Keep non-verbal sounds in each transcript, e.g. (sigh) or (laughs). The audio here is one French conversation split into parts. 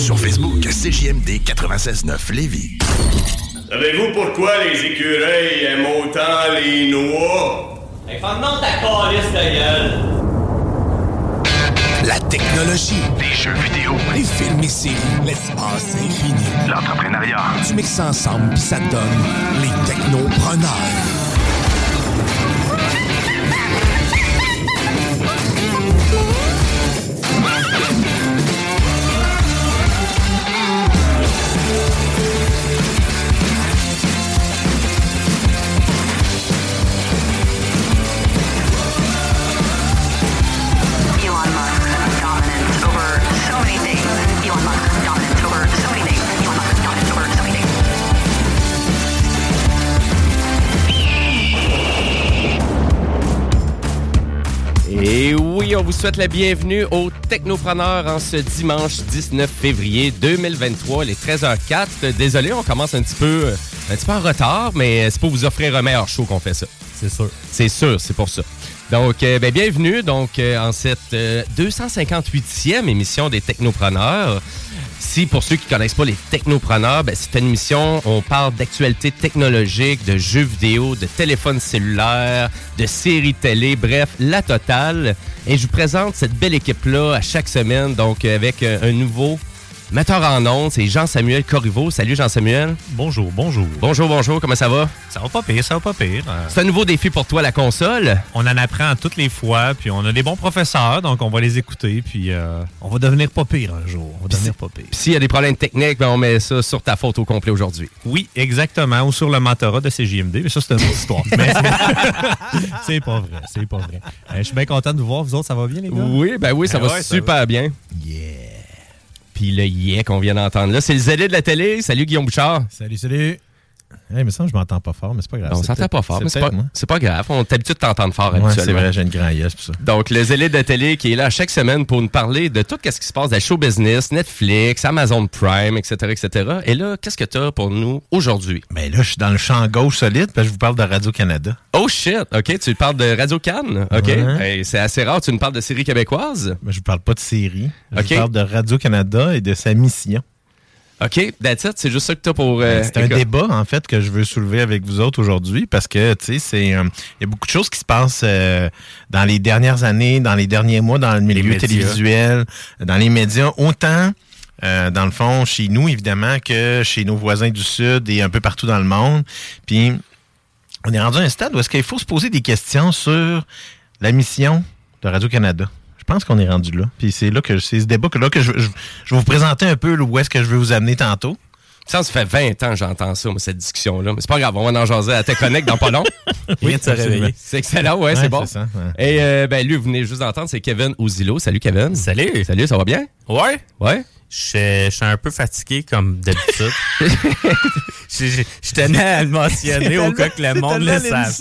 Sur Facebook, CJMD 96.9 Lévis. Savez-vous pourquoi les écureuils aiment autant les noix? Hey, ferme-moi ta calice de gueule! La technologie, les jeux vidéo, les films et séries, l'espace infini, l'entrepreneuriat. Tu mixes ensemble puis ça donne les technopreneurs. Et oui, on vous souhaite la bienvenue au Technopreneur en ce dimanche 19 février 2023, les 13h04. Désolé, on commence un petit peu, un petit peu en retard, mais c'est pour vous offrir un meilleur show qu'on fait ça. C'est sûr. C'est sûr, c'est pour ça. Donc, euh, ben, bienvenue donc euh, en cette euh, 258e émission des Technopreneurs. Si, pour ceux qui ne connaissent pas les Technopreneurs, ben, c'est une émission, on parle d'actualité technologique, de jeux vidéo, de téléphones cellulaires, de séries télé, bref, la totale. Et je vous présente cette belle équipe-là à chaque semaine, donc avec euh, un nouveau metteur en ondes, c'est Jean-Samuel Corriveau. Salut Jean-Samuel. Bonjour, bonjour. Bonjour, bonjour, comment ça va? Ça va pas pire, ça va pas pire. Euh, C'est un nouveau défi pour toi, la console. on en apprend toutes les fois, puis on a des bons professeurs, donc on va les écouter, puis euh, on va devenir pas pire un jour. On va devenir pas pire. Puis s'il y a des problèmes techniques, ben on met ça sur ta faute au complet aujourd'hui. Oui, exactement, ou sur le mentorat de CJMD, mais ça, c'est une autre histoire. (laughs) Mais (laughs) c'est pas vrai, c'est pas vrai. Euh, je suis bien content de vous voir, vous autres, ça va bien, les gars? Oui, ben oui, ça Ah va ouais, ça super bien. Yeah. Puis le yeah qu'on vient d'entendre là, c'est le zélé de la télé. Salut Guillaume Bouchard. Salut, salut. Hey, mais ça, je m'entends pas fort, mais c'est pas grave. on s'entend pas fort, mais c'est pas, c'est pas grave. On est habitué de t'entendre fort Ouais, c'est vrai, j'ai une grand yes pour ça. Donc, le zélé de télé qui est là chaque semaine pour nous parler de tout ce qui se passe dans le show business, Netflix, Amazon Prime, etc., etc. Et là, qu'est-ce que tu as pour nous aujourd'hui? Mais là, je suis dans le champ gauche solide, parce que je vous parle de Radio-Canada. Oh shit! OK, tu parles de Radio Cannes? OK. Ouais. Hey, c'est assez rare, tu nous parles de séries québécoises? Mais je vous parle pas de série. Je vous parle de Radio-Canada et de sa mission. OK, that's it. C'est juste ça que tu as pour. euh, c'est un débat, en fait, que je veux soulever avec vous autres aujourd'hui parce que, tu sais, c'est. euh, Il y a beaucoup de choses qui se passent euh, dans les dernières années, dans les derniers mois, dans le milieu télévisuel, dans les médias, autant. euh, dans le fond, chez nous, évidemment, que chez nos voisins du Sud et un peu partout dans le monde. Puis, on est rendu à un stade où est-ce qu'il faut se poser des questions sur la mission de Radio-Canada. Je pense qu'on est rendu là. Puis c'est là que c'est ce débat que là que je, je, je vais vous présenter un peu où est-ce que je veux vous amener tantôt. Ça, ça fait 20 ans que j'entends ça, moi, cette discussion-là. Mais c'est pas grave, on va en jaser à Techconnect dans pas long. (laughs) Vient de se absolument. réveiller. C'est excellent, ouais, Ouais, c'est bon. c'est ça, ouais. Et euh, ben, lui, vous venez juste d'entendre, c'est Kevin Ouzilo. Salut, Kevin. Salut. Salut, ça va bien? Ouais? Ouais. Je suis un peu fatigué comme d'habitude. (laughs) je, tenais à le mentionner au cas que le monde le sache.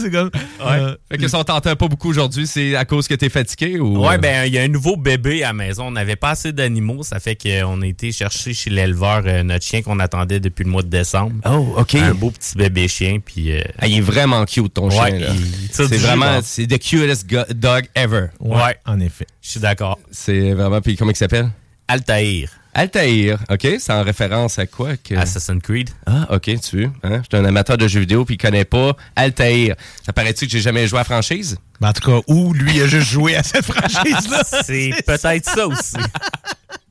C'est comme. Ouais. Fait que si on t'entend pas beaucoup aujourd'hui, c'est à cause que t'es fatigué ou. Ouais, euh, ben, il y a un nouveau bébé à la maison. On n'avait pas assez d'animaux. Ça fait qu'on a été chercher chez l'éleveur euh, notre chien qu'on attendait depuis le mois de décembre. Oh, OK. Un beau petit bébé chien. Puis, euh, Ah, il est vraiment cute, ton Ouais, chien. C'est vraiment, c'est the cutest dog ever. ouais, En effet. Je suis d'accord. C'est vraiment, puis comment il s'appelle? Altaïr. Altair, OK? C'est en référence à quoi? Que... Assassin's Creed. Ah, OK, tu veux. Hein? Je suis un amateur de jeux vidéo puis il connaît pas Altair. Ça paraît-tu que j'ai jamais joué à la franchise? Ben, en tout cas, où lui a juste joué à cette franchise-là. (laughs) C'est peut-être ça aussi. (laughs)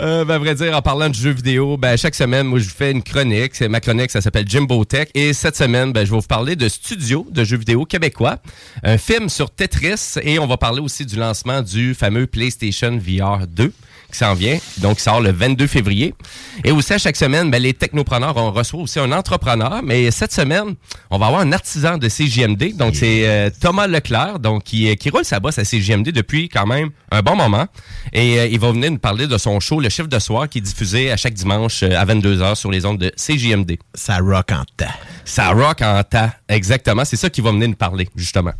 Euh, ben, à vrai dire, en parlant de jeux vidéo, ben, chaque semaine, moi, je vous fais une chronique. C'est ma chronique, ça s'appelle Jimbo Tech. Et cette semaine, ben, je vais vous parler de Studio de jeux vidéo québécois, un film sur Tetris. Et on va parler aussi du lancement du fameux PlayStation VR 2 qui s'en vient, donc qui sort le 22 février. Et aussi, à chaque semaine, ben, les technopreneurs, on reçoit aussi un entrepreneur. Mais cette semaine, on va avoir un artisan de CJMD. Donc, c'est euh, Thomas Leclerc, donc qui, qui roule sa bosse à CJMD depuis quand même un bon moment. Et euh, il va venir nous parler de son show, Le Chiffre de soir, qui est diffusé à chaque dimanche euh, à 22h sur les ondes de CJMD. Ça rock en tas. Ça rock en tas, exactement. C'est ça qui va venir nous parler, justement.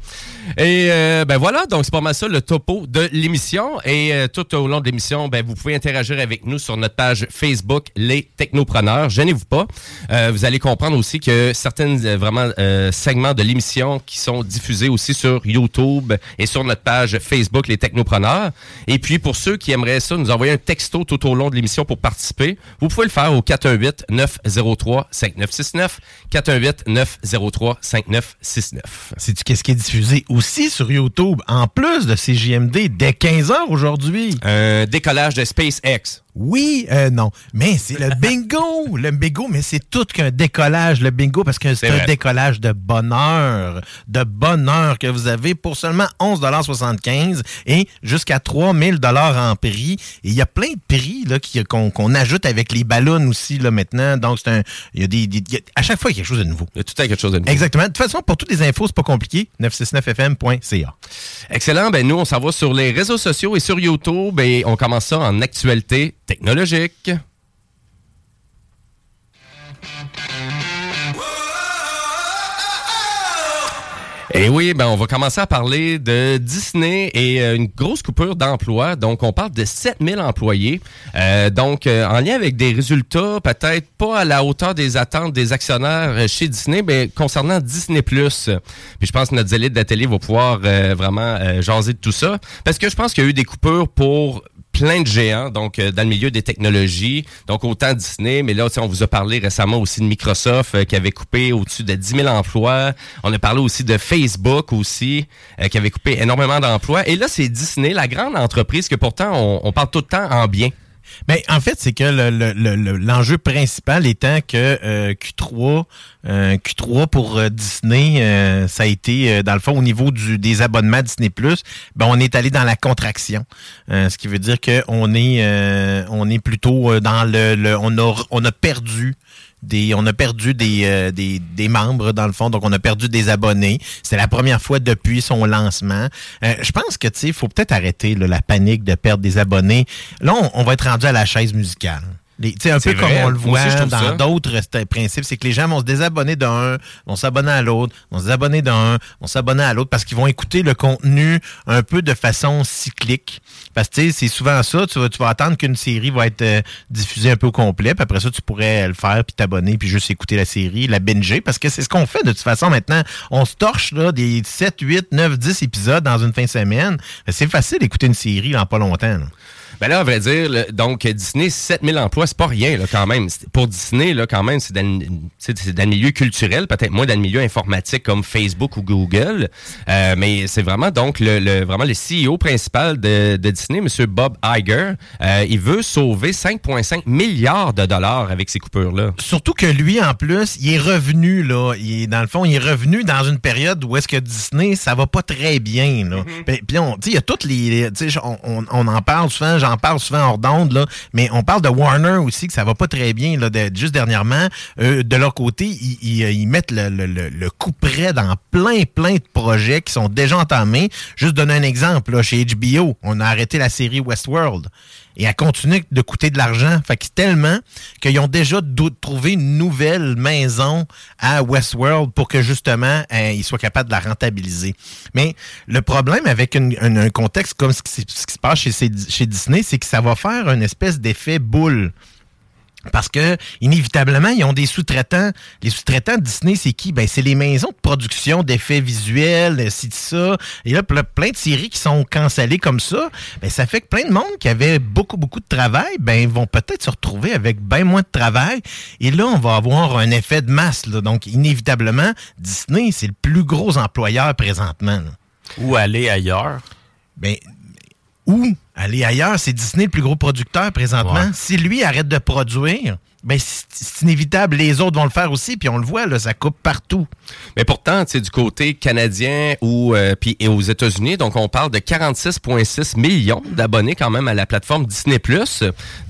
Et euh, ben voilà, donc c'est pas mal ça le topo de l'émission. Et euh, tout au long de l'émission, ben, vous pouvez interagir avec nous sur notre page Facebook, Les Technopreneurs. Gênez-vous pas. Euh, vous allez comprendre aussi que certains euh, vraiment euh, segments de l'émission qui sont diffusés aussi sur YouTube et sur notre page Facebook, Les Technopreneurs. Et puis pour ceux qui aimeraient ça, nous envoyer un texto tout au long de l'émission pour participer, vous pouvez le faire au 418-903-5969. 418-903-5969. Sais-tu qu'est-ce qui est diffusé aussi sur YouTube, en plus de CJMD, dès 15h aujourd'hui? Un décollage de SpaceX. Oui, euh, non. Mais c'est le bingo. Le bingo, mais c'est tout qu'un décollage, le bingo, parce que c'est un vrai. décollage de bonheur. De bonheur que vous avez pour seulement 11,75 et jusqu'à 3000 en prix. Et il y a plein de prix qu'on qu'on ajoute avec les ballons aussi là, maintenant. Donc, c'est un. Il y a des, des- il y a- à chaque fois, il y a quelque chose de nouveau. Il y a tout à quelque chose de nouveau. Exactement. De toute façon, pour toutes les infos, c'est pas compliqué. 969fm.ca. Excellent. Ben, nous, on s'en va sur les réseaux sociaux et sur YouTube et on commence ça en actualité technologique. Et oui, ben on va commencer à parler de Disney et euh, une grosse coupure d'emplois. Donc, on parle de 7000 employés. Euh, donc, euh, en lien avec des résultats peut-être pas à la hauteur des attentes des actionnaires chez Disney, mais concernant Disney+. Puis je pense que notre zélite d'atelier va pouvoir vraiment jaser de tout ça. Parce que je pense qu'il y a eu des coupures pour plein de géants, donc euh, dans le milieu des technologies, donc autant Disney, mais là, on vous a parlé récemment aussi de Microsoft euh, qui avait coupé au-dessus de 10 000 emplois. On a parlé aussi de Facebook aussi, euh, qui avait coupé énormément d'emplois. Et là, c'est Disney, la grande entreprise que pourtant, on parle tout le temps en bien. Ben, en fait, c'est que le- le- le- le- l'enjeu principal étant que euh, Q3, euh, Q3 pour euh, Disney, euh, ça a été, euh, dans le fond, au niveau du, des abonnements Disney+, ben, on est allé dans la contraction. Euh, ce qui veut dire qu'on est, on est plutôt dans le... le- on, a, on a perdu on a perdu des, euh, des, des membres, dans le fond, donc on a perdu des abonnés. C'est la première fois depuis son lancement. Euh, je pense que, tu sais, faut peut-être arrêter la panique de perdre des abonnés. Là, on va être rendu à la chaise musicale. Sais, un C'est peu vrai. comme on le aussi, voit dans d'autres st- principes, c'est que les gens vont se désabonner d'un, vont s'abonner à l'autre, vont se désabonner d'un, vont s'abonner à l'autre parce qu'ils vont écouter le contenu un peu de façon cyclique. Parce que c'est souvent ça, tu vas, tu vas attendre qu'une série va être euh, diffusée un peu au complet, puis après ça, tu pourrais le faire, puis t'abonner, puis juste écouter la série, la binger, parce que c'est ce qu'on fait de toute façon maintenant. On se torche là, des 7, 8, 9, 10 épisodes dans une fin de semaine. C'est facile d'écouter une série en pas longtemps. là. Ben là, à vrai dire, le- donc Disney, 7000 emplois, c'est pas rien là, quand même. Pour Disney, là, quand même, c'est dans, dans le milieu culturel, peut-être moins dans le milieu informatique comme Facebook ou Google. Euh, mais c'est vraiment donc le, le- vraiment le CEO principal de, de Disney, M. Bob Iger. Euh, il veut sauver 5,5 milliards de dollars avec ces coupures-là. Surtout que lui, en plus, il est revenu, là. Il est, dans le fond, il est revenu dans une période où est-ce que Disney, ça va pas très bien, là. Puis, puis on- tu sais, il y a toutes les. Tu sais, on, on- on en parle souvent, j'en parle souvent hors d'onde. Mais on parle de Warner aussi, que ça va pas très bien, là. juste dernièrement, euh, de leur côté, ils, ils mettent le, le, coup près dans plein, plein de projets qui sont déjà entamés. Juste donner un exemple, chez HBO, on a arrêté la série Westworld. Et elle continue de coûter de l'argent. Fait tellement qu'ils ont déjà trouvé une nouvelle maison à Westworld pour que justement euh, ils soient capables de la rentabiliser. Mais le problème avec un- contexte comme ce qui, se passe chez Disney, c'est que ça va faire une espèce d'effet boule. Parce que, inévitablement, ils ont des sous-traitants. Les sous-traitants de Disney, c'est qui? Ben, c'est les maisons de production d'effets visuels, ci, ça. Et là, ple- plein de séries qui sont cancellées comme ça. Ben, ça fait que plein de monde qui avait beaucoup, beaucoup de travail, ben, vont peut-être se retrouver avec bien moins de travail. Et là, on va avoir un effet de masse, là. Donc, inévitablement, Disney, c'est le plus gros employeur présentement, là. Ou aller ailleurs. Ben, où aller ailleurs? C'est Disney le plus gros producteur présentement. Ouais. Si lui arrête de produire, ben c'est inévitable. Les autres vont le faire aussi, puis on le voit, là, ça coupe partout. Mais pourtant, tu du côté canadien ou euh, puis et aux États-Unis, donc on parle de 46,6 millions d'abonnés quand même à la plateforme Disney+.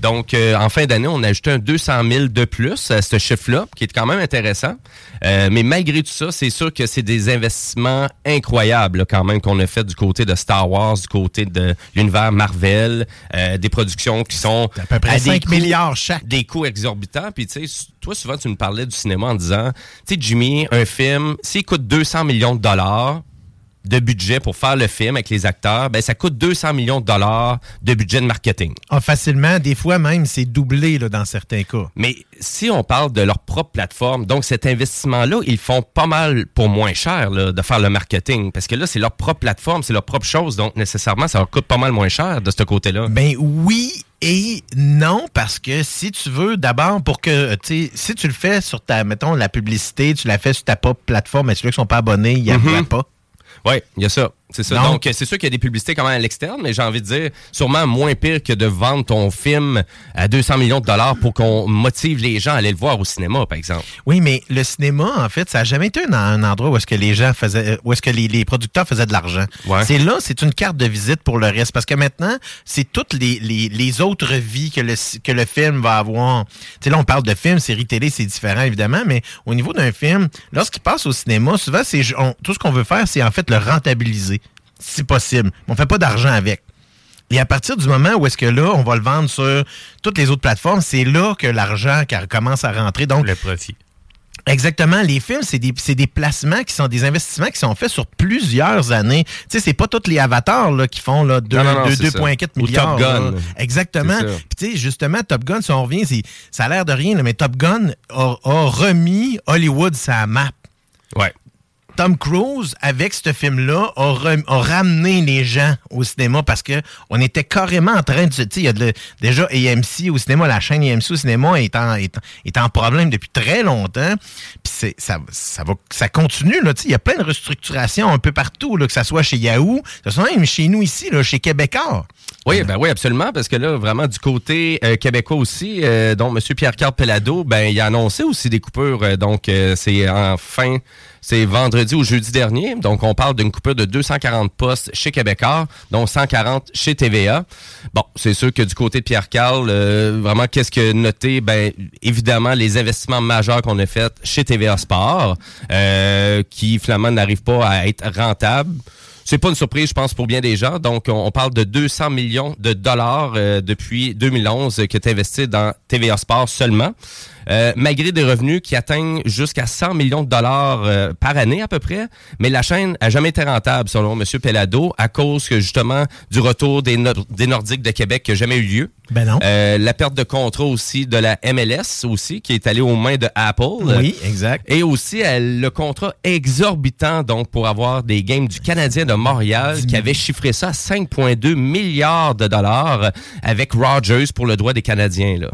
Donc, euh, en fin d'année, on a ajouté un 200 000 de plus à ce chiffre-là, qui est quand même intéressant. Euh, mais malgré tout ça, c'est sûr que c'est des investissements incroyables là, quand même qu'on a fait du côté de Star Wars, du côté de l'univers Marvel, des productions qui sont à peu près des 5 coûts- milliards chaque. des coûts exorbitants. Puis, tu sais, toi, souvent, tu me parlais du cinéma en disant, tu sais, Jimmy, un film, s'il coûte 200 millions de dollars de budget pour faire le film avec les acteurs, ben ça coûte 200 millions de dollars de budget de marketing. Ah, facilement, des fois même, c'est doublé là, dans certains cas. Mais si on parle de leur propre plateforme, donc cet investissement-là, ils font pas mal pour moins cher là, de faire le marketing. Parce que là, c'est leur propre plateforme, c'est leur propre chose. Donc, nécessairement, ça leur coûte pas mal moins cher de ce côté-là. Ben oui et non, parce que si tu veux, d'abord, pour que, tu sais, si tu le fais sur ta, mettons, la publicité, tu la fais sur ta propre plateforme, mais ceux qui sont pas abonnés, ils n'y Mhm. pas. Oui, il y a ça. C'est ça. Donc- c'est sûr qu'il y a des publicités quand même à l'externe, mais j'ai envie de dire, sûrement moins pire que de vendre ton film à 200 millions de dollars pour qu'on motive les gens à aller le voir au cinéma, par exemple. Oui, mais le cinéma, en fait, ça n'a jamais été un, un endroit où est-ce que les gens faisaient, où est-ce que les, les producteurs faisaient de l'argent. Ouais. C'est là, c'est une carte de visite pour le reste, parce que maintenant, c'est toutes les, les, les autres vies que le, que le film va avoir. Tu sais, là, on parle de film, série télé, c'est différent, évidemment, mais au niveau d'un film, lorsqu'il passe au cinéma, souvent, c'est, tout ce qu'on veut faire, c'est en fait le rentabiliser, si possible. On fait pas d'argent avec. Et à partir du moment où est-ce que là, on va le vendre sur toutes les autres plateformes, c'est là que l'argent commence à rentrer. Donc, Le profit. Exactement. Les films, c'est des, placements qui sont des investissements qui sont faits sur plusieurs années. Tu sais, c'est pas tous les avatars là, qui font là, deux- Non, non, non, deux- c'est ça. 2,4 Ou milliards. Top Gun. là. Exactement. Puis tu sais, justement, Top Gun, si on revient, ça a l'air de rien, là, mais Top Gun a, a remis Hollywood sa map. Ouais. Tom Cruise, avec ce film-là, a, ramené les gens au cinéma parce que on était carrément en train de se. Il y a déjà AMC au cinéma, la chaîne AMC au cinéma est en, en- problème depuis très longtemps. Puis ça, ça, va, ça continue. Il y a plein de restructurations un peu partout, là, que ce soit chez Yahoo, que ce soit même chez nous ici, là, chez Québécois. Oui, ben oui, absolument, parce que là, vraiment, du côté euh, québécois aussi, euh, donc M. Pierre-Carl Pelado, ben, il a annoncé aussi des coupures. euh, donc, c'est en fin, c'est vendredi ou jeudi dernier. Donc, on parle d'une coupure de 240 postes chez Québécois, dont 140 chez TVA. Bon, c'est sûr que du côté de Pierre-Carl, euh, vraiment, qu'est-ce que noter? Ben, évidemment, les investissements majeurs qu'on a faits chez TVA Sport, euh, qui, finalement, n'arrivent pas à être rentables. C'est pas une surprise, je pense, pour bien des gens. Donc, on, on parle de 200 millions de dollars euh, depuis 2011 euh, qui est investi dans TVA Sport seulement. Euh, malgré des revenus qui atteignent jusqu'à 100 millions de dollars euh, par année à peu près, mais la chaîne a jamais été rentable selon M. Pellado à cause que justement du retour des, Nor- des Nordiques de Québec qui n'a jamais eu lieu. Ben non. Euh, la perte de contrat aussi de la MLS aussi qui est allée aux mains de Apple. Oui, exact. Et aussi euh, le contrat exorbitant donc pour avoir des games du Canadien de Montréal qui avait chiffré ça à 5,2 milliards de dollars avec Rogers pour le droit des Canadiens là.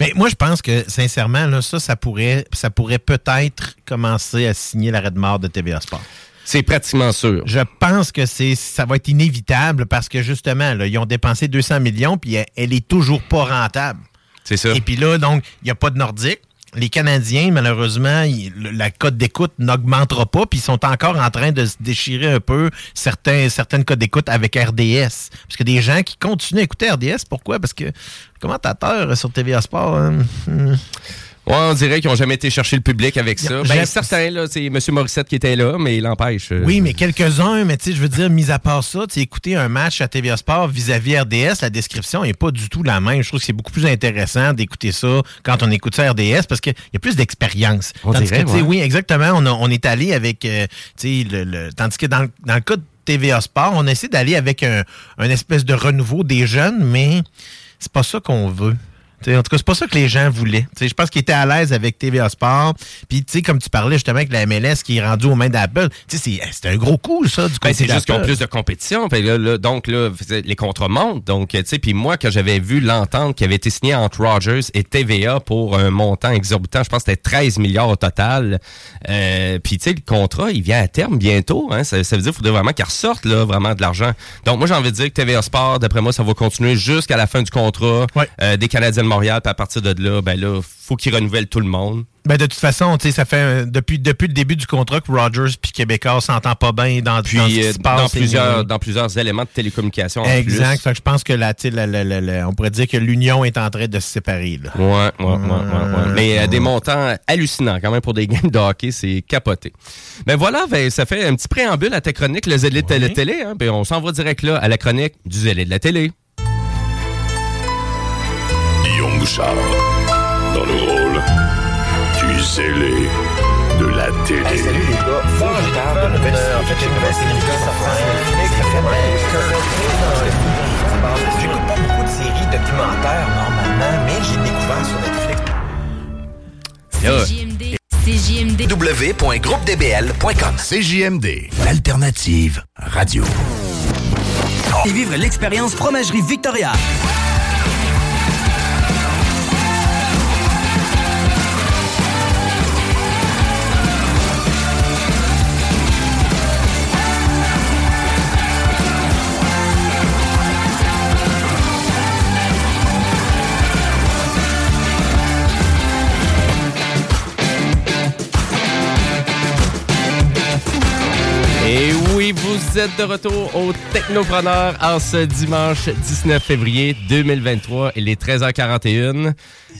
Mais moi, je pense que, sincèrement, là, ça, ça pourrait, ça pourrait peut-être commencer à signer l'arrêt de mort de TVA Sport. C'est pratiquement sûr. Je pense que c'est ça va être inévitable parce que justement, là, ils ont dépensé 200 millions puis elle, elle est toujours pas rentable. C'est ça. Et puis là, donc, il n'y a pas de Nordique. Les Canadiens, malheureusement, ils- la cote d'écoute n'augmentera pas, puis ils sont encore en train de se déchirer un peu certains, certaines cotes d'écoute avec RDS. Parce que des gens qui continuent à écouter RDS, pourquoi? Parce que le commentateur sur TVA Sport, hein, hmm, Ouais, on dirait qu'ils n'ont jamais été chercher le public avec ça. Ben, certains, là, c'est M. Morissette qui était là, mais il l'empêche. euh. Oui, mais quelques-uns, mais tu sais, je veux dire, mis à part ça, tu écouter un match à TVA Sport vis-à-vis RDS, la description n'est pas du tout la même. Je trouve que c'est beaucoup plus intéressant d'écouter ça quand on écoute ça RDS parce qu'il y a plus d'expérience. On Tandis dirait, que, ouais. oui, exactement, on, a- on est allé avec, euh, tu sais, le, le- tandis que dans, le- dans le cas de TVA Sport, on essaie d'aller avec un, un espèce de renouveau des jeunes, mais c'est pas ça qu'on veut. T'sais, en tout cas, c'est pas ça que les gens voulaient. Je pense qu'ils étaient à l'aise avec TVA Sport. Puis, tu sais, comme tu parlais justement avec la MLS qui est rendue aux mains d'Apple, sais, c'est un gros coup, ça, du Ben, c'est juste qu'ils ont plus de compétition. Là, là, donc, là, les contrats montent. Donc, tu sais, puis moi, quand j'avais vu l'entente qui avait été signée entre Rogers et TVA pour un montant exorbitant, je pense que c'était 13 milliards au total. Euh, puis, tu sais, le contrat, il vient à terme bientôt. Hein, ça, ça veut dire qu'il faudrait vraiment qu'il ressorte, là, vraiment de l'argent. Donc, moi, j'ai envie de dire que TVA Sport, d'après moi, ça va continuer jusqu'à la fin du contrat euh, des Canadiens de Montréal. Puis à partir de là, ben là, faut qu'ils renouvellent tout le monde. Ben, de toute façon, tu sais, ça fait euh, depuis, depuis le début du contrat que Rogers puis Québécois s'entend pas bien dans, Puis, dans ce qui euh, se passe. dans, et- plusieurs, dans plusieurs éléments de télécommunication. en Exact. plus. Fait que je pense que la, on pourrait dire que l'union est en train de se séparer. Là. Ouais, ouais, ouais, ouais, ouais. Mais euh, des montants hallucinants quand même pour des (laughs) games de hockey, c'est capoté. Ben voilà, ben, ça fait un petit préambule à ta chronique, le zélé de la télé. Hein? Ben, on s'en va direct là à la chronique du zélé de la télé. Bouchard, dans le rôle du zélé de la télé. salut les gars, faut que je parle de nouvelles séries. En fait, j'ai une nouvelle série qui sort sur Netflix. J'écoute pas beaucoup de séries documentaires normalement, mais j'ai découvert sur Netflix. CJMD. www.groupedbl.com CJMD, l'alternative radio. Et vivre l'expérience Fromagerie Victoria. Vous êtes de retour au Technopreneur en ce dimanche 19 février 2023. Il est 13h41.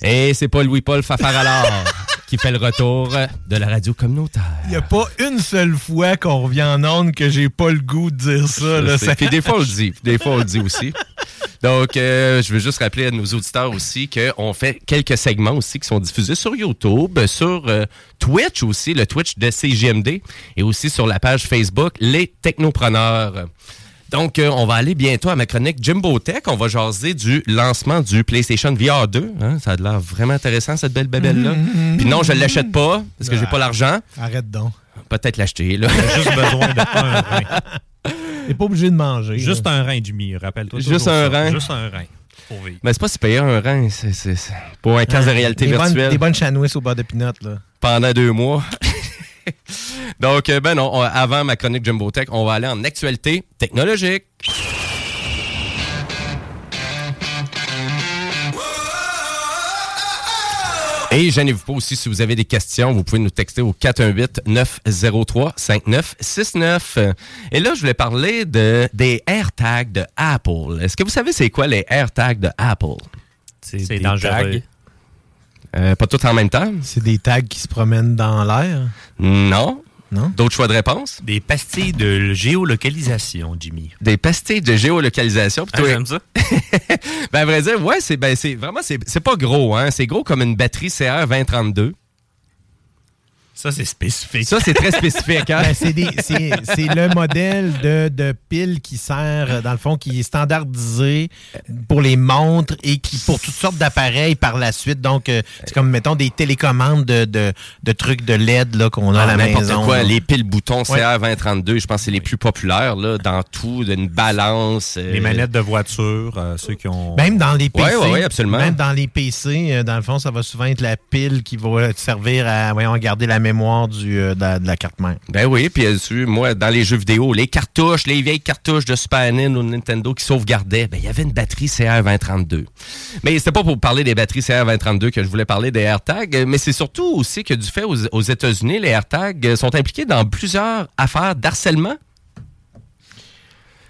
Et c'est pas Louis-Paul Fafaralard (laughs) qui fait le retour de la radio communautaire. Il n'y a pas une seule fois qu'on revient en onde que j'ai pas le goût de dire ça. Là. Ça- Puis des fois, on le dit. Puis Des fois, on le dit aussi. (laughs) Donc, euh, je veux juste rappeler à nos auditeurs aussi qu'on fait quelques segments aussi qui sont diffusés sur YouTube, sur euh, Twitch aussi, le Twitch de CGMD, et aussi sur la page Facebook Les Technopreneurs. Donc, euh, on va aller bientôt à ma chronique Jimbo Tech. On va jaser du lancement du PlayStation VR 2. hein. Ça a l'air vraiment intéressant, cette belle babelle-là. Puis non, je ne l'achète pas parce que j'ai pas l'argent. Arrête donc. Peut-être l'acheter, là. Juste besoin de un. (laughs) T'es pas obligé de manger. Juste là. un rein, Jimmy, rappelle-toi. Juste un ça. rein. Juste un rein. Pour vivre. Mais c'est pas si payer un rein, c'est pour un casque de réalité des bonnes, virtuelle. des bonnes chanouisses au bas de pinot, là. pendant deux mois. (laughs) Donc, euh, ben non, on- avant ma chronique Jumbo Tech, on va aller en actualité technologique. Et gênez-vous pas aussi, si vous avez des questions, vous pouvez nous texter au 418-903-5969. Et là, je voulais parler de, des AirTags de Apple. Est-ce que vous savez c'est quoi les AirTags de Apple? C'est des dangereux. Euh, pas tout en même temps? C'est des tags qui se promènent dans l'air? Non. Non? D'autres choix de réponse? Des pastilles de géolocalisation, Jimmy. Des pastilles de géolocalisation. Ah, toi- j'aime ça. (laughs) ben, à vrai dire, ouais, c'est ben, c'est vraiment, c'est c'est pas gros, hein. C'est gros comme une batterie CR 2032. Ça, c'est spécifique. Ça, c'est très spécifique, hein? Ben, c'est le modèle de, de pile qui sert, dans le fond, qui est standardisé pour les montres et qui pour toutes sortes d'appareils par la suite. Donc, euh, c'est comme, mettons, des télécommandes de, de, de trucs de LED là, qu'on a à la Ah, maison. quoi, les piles boutons Ouais. CR 2032, je pense que c'est les plus populaires, là, dans tout, d'une balance. euh, Les manettes de voiture, euh, ceux qui ont. Même dans les PC. Ouais, ouais, ouais, absolument. Même dans les PC, dans le fond, ça va souvent être la pile qui va te servir à voyons, garder la mémoire du, euh, de, la, carte mère. Ben oui, puis moi, dans les jeux vidéo, les cartouches, les vieilles cartouches de Super NES ou Nintendo qui sauvegardaient, ben il y avait une batterie CR2032. Mais c'était pas pour parler des batteries CR2032 que je voulais parler des AirTags, mais c'est surtout aussi que du fait aux, États-Unis, les AirTags sont impliqués dans plusieurs affaires d'harcèlement.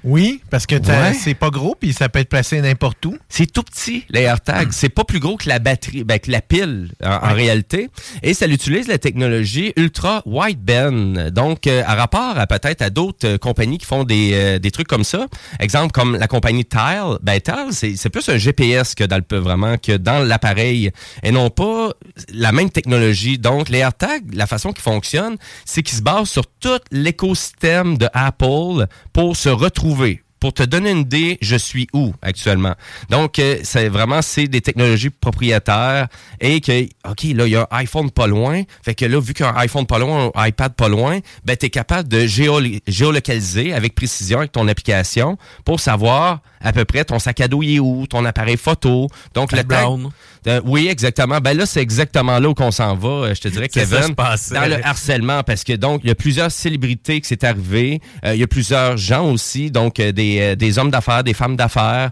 Oui, parce que Ouais. c'est pas gros puis ça peut être placé n'importe où. C'est tout petit, les AirTags. C'est pas plus gros que la batterie, ben, que la pile, en, en réalité. Et ça utilise la technologie ultra wideband. Donc, euh, à rapport à peut-être à d'autres euh, compagnies qui font des, euh, des trucs comme ça. Exemple, comme la compagnie Tile. Ben, Tile, c'est c'est plus un GPS que dans le, vraiment, que dans l'appareil. Et non pas la même technologie. Donc, les AirTags, la façon qu'ils fonctionnent, c'est qu'ils se basent sur tout l'écosystème de Apple pour se retrouver pour te donner une idée, je suis où actuellement? Donc, euh, c'est vraiment, c'est des technologies propriétaires et que, OK, là, il y a un iPhone pas loin. Fait que là, vu qu'il y a un iPhone pas loin, un iPad pas loin, ben, tu es capable de géo- géolocaliser avec précision avec ton application pour savoir à peu près ton sac à dos il est où, ton appareil photo. Donc, le Brown. Euh, oui, exactement. Ben là, c'est exactement là où qu'on s'en va, euh, je te dirais, ça, Kevin. pensais. dans le harcèlement, parce que donc, il y a plusieurs célébrités qui c'est arrivé. Euh, il y a plusieurs gens aussi, donc des, des hommes d'affaires, des femmes d'affaires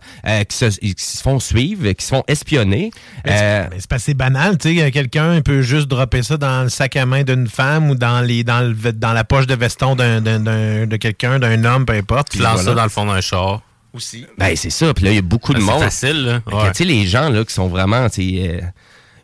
qui, se, qui se font suivre, qui se font espionner. Ben, c'est- c'est pas assez banal, tu sais, quelqu'un peut juste dropper ça dans le sac à main d'une femme ou dans les dans, le, dans la poche de veston d'un, de quelqu'un, d'un homme, peu importe. Tu lances voilà. ça dans le fond d'un char. Aussi. Ben, c'est ça. Puis là, il y a beaucoup de Ben, c'est monde. facile, là. Que, Ouais. Tu sais, les gens là, qui sont vraiment tu sais, euh,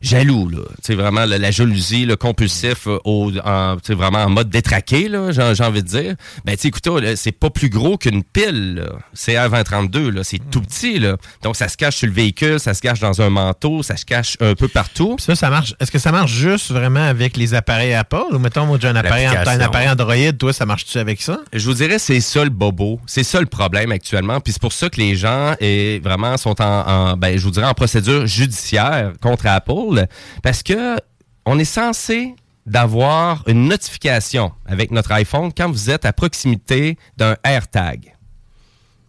jaloux, là. Tu sais, vraiment, la, la jalousie, le compulsif, euh, au, en, vraiment en mode détraqué, là, j'ai j'ai envie de dire. Ben, tu sais, écoutez, là, c'est pas plus gros qu'une pile, là. C'est R2032, là. C'est tout petit, là. Donc, ça se cache sur le véhicule, ça se cache dans un manteau, ça se cache un peu partout. Ça, ça marche. Est-ce que ça marche juste vraiment avec les appareils Apple? Ou mettons, moi, j'ai un appareil, un appareil Android, toi, ça marche-tu avec ça? Je vous dirais, c'est ça le bobo. C'est ça le problème actuellement. Puis c'est pour ça que les gens eh, vraiment sont en, en- ben, je vous dirais, en procédure judiciaire contre Apple. Parce que on est censé d'avoir une notification avec notre iPhone quand vous êtes à proximité d'un AirTag.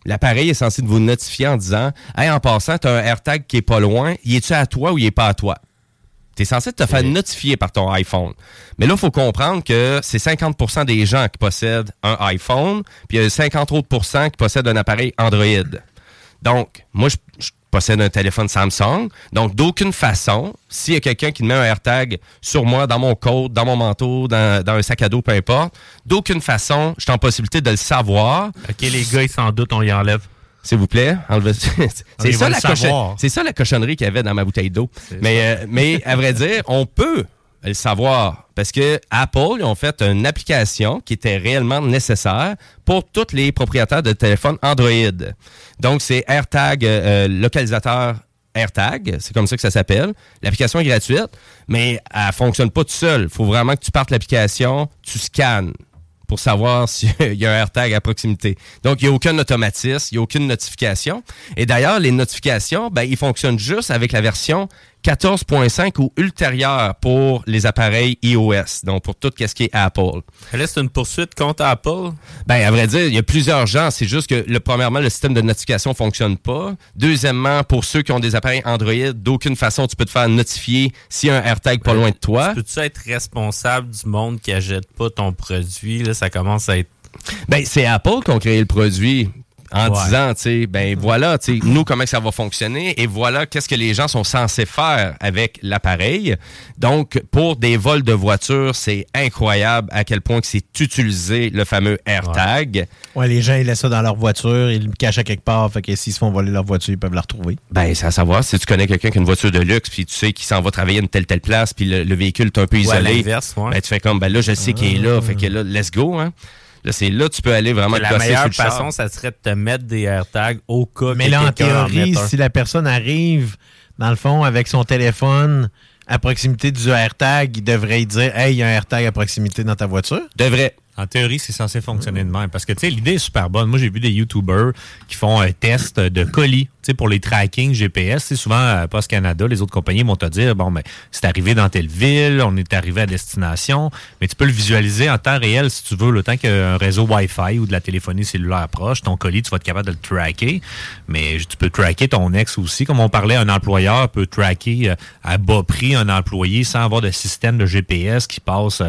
L'appareil est censé vous notifier en disant Hey, en passant, tu as un AirTag qui est pas loin. Y est-tu à toi ou il est pas à toi? Tu es censé te faire notifier par ton iPhone. Mais là, il faut comprendre que c'est 50% des gens qui possèdent un iPhone, puis il y a 50 autres qui possèdent un appareil Android. Donc, moi, je, je possède un téléphone Samsung. Donc, d'aucune façon, s'il y a quelqu'un qui me met un AirTag sur moi, dans mon code, dans mon manteau, dans, dans un sac à dos, peu importe, d'aucune façon, je suis en possibilité de le savoir. OK, les gars, ils s'en doutent, on y enlève. S'il vous plaît, enlevez (laughs) Ah, C'est ça, la cochon- ça cochonnerie qu'il y avait dans ma bouteille d'eau. Mais, euh, mais à vrai dire, on peut le savoir parce que Apple ils ont fait une application qui était réellement nécessaire pour tous les propriétaires de téléphones Android. Donc, c'est AirTag, euh, euh, localisateur AirTag, c'est comme ça que ça s'appelle. L'application est gratuite, mais elle fonctionne pas tout seul. Il faut vraiment que tu partes l'application, tu scannes pour savoir (laughs) s'il y a un AirTag à proximité. Donc, il n'y a aucun automatisme, il n'y a aucune notification. Et d'ailleurs, les notifications, ben, ils fonctionnent juste avec la version 14.5 ou ultérieure pour les appareils iOS, donc pour tout ce qui est Apple. C'est une poursuite contre Apple? Ben, à vrai dire, il y a plusieurs gens. C'est juste que, le, premièrement, le système de notification fonctionne pas. Deuxièmement, pour ceux qui ont des appareils Android, d'aucune façon tu peux te faire notifier s'il y a un AirTag pas loin de toi. Peux-tu être responsable du monde qui achète pas ton produit? Là, ça commence à être. Ben, c'est Apple qui ont créé le produit en Ouais. disant, tu sais, ben voilà, tu sais, nous, comment ça va fonctionner et voilà qu'est-ce que les gens sont censés faire avec l'appareil. Donc, pour des vols de voitures, c'est incroyable à quel point que c'est utilisé le fameux AirTag. Ouais, les gens, ils laissent ça dans leur voiture, ils le cachent à quelque part, fait que s'ils se font voler leur voiture, ils peuvent la retrouver. Ben, c'est à savoir, si tu connais quelqu'un qui a une voiture de luxe, puis tu sais qu'il s'en va travailler à une telle, telle place, puis le, le véhicule est un peu isolé, l'inverse, ouais. ben, tu fais comme, ben là, je sais qu'il est là, fait que là, let's go, hein. Là, c'est là que tu peux aller vraiment te La meilleure sur le char. façon, ça serait de te mettre des AirTags au cas Mais là, en théorie, si la personne arrive, dans le fond, avec son téléphone à proximité du AirTag, il devrait dire Hey, il y a un AirTag à proximité dans ta voiture? Devrait. En théorie, c'est censé fonctionner de même. Parce que, tu sais, l'idée est super bonne. Moi, j'ai vu des YouTubers qui font un test de colis, tu sais, pour les tracking GPS. Sais, souvent, à Post Canada, les autres compagnies vont te dire, bon, ben, c'est arrivé dans telle ville, on est arrivé à destination. Mais tu peux le visualiser en temps réel, si tu veux, le temps qu'un réseau Wi-Fi ou de la téléphonie cellulaire proche, ton colis, tu vas être capable de le tracker. Mais tu peux tracker ton ex aussi. Comme on parlait, un employeur peut tracker euh, à bas prix un employé sans avoir de système de GPS qui passe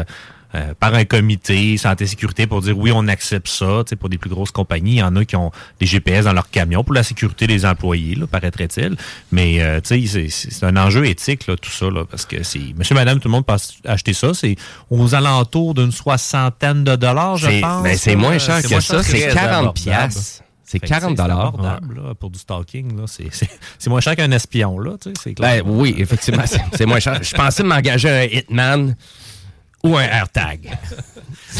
euh, par un comité santé sécurité pour dire oui, on accepte ça. Tu sais, pour des plus grosses compagnies, il y en a qui ont des GPS dans leur camion pour la sécurité des employés, là, paraîtrait-il. Mais euh, tu sais, c'est- un enjeu éthique, là, tout ça, là, parce que c'est monsieur, madame, tout le monde peut acheter ça. C'est aux alentours d'une soixantaine de dollars, je C'est- pense. ben, c'est moins cher que ça, c'est très 40 abordable. piastres. C'est Fait que, 40 tu sais, c'est dollars. pour du stalking. là. C'est- moins cher qu'un espion, là, tu sais, c'est clair. Ben oui, effectivement, c'est- c'est moins cher. Je pensais m'engager un hitman ou un AirTag. (laughs)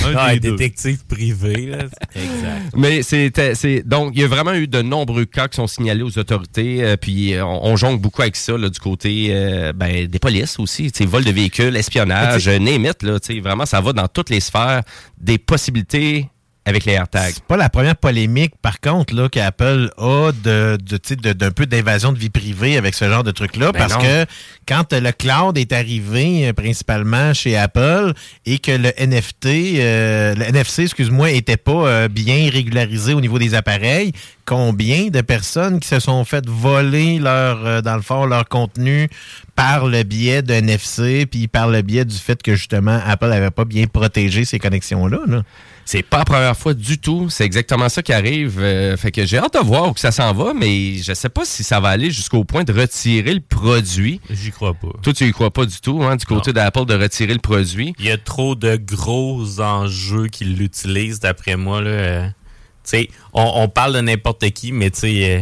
Ah, un détective privé. Là. Exact. Mais c'était, c'est donc il y a vraiment eu de nombreux cas qui sont signalés aux autorités, euh, puis euh, on, on jongle beaucoup avec ça là, du côté euh, ben, des polices aussi, tu sais, vol de véhicules, espionnage, là, tu sais, vraiment ça va dans toutes les sphères des possibilités avec les AirTags. C'est pas la première polémique, par contre, là, qu'Apple a de, de, de- d'un peu d'invasion de vie privée avec ce genre de truc-là. Ben parce non. que quand le cloud est arrivé, euh, principalement chez Apple, et que le NFT, euh, le NFC, excuse-moi, était pas euh, bien régularisé au niveau des appareils, combien de personnes qui se sont fait voler leur, euh, dans le fond, leur contenu par le biais de NFC, puis par le biais du fait que justement Apple n'avait pas bien protégé ces connexions-là. là? C'est pas la première fois du tout. C'est exactement ça qui arrive. Euh, fait que j'ai hâte de voir où que ça s'en va, mais je sais pas si ça va aller jusqu'au point de retirer le produit. J'y crois pas. Toi, tu y crois pas du tout, hein, du côté d'Apple, de retirer le produit? Il y a trop de gros enjeux qui l'utilisent, d'après moi. Là. Euh, tu sais, on, on parle de n'importe qui, mais tu sais, euh,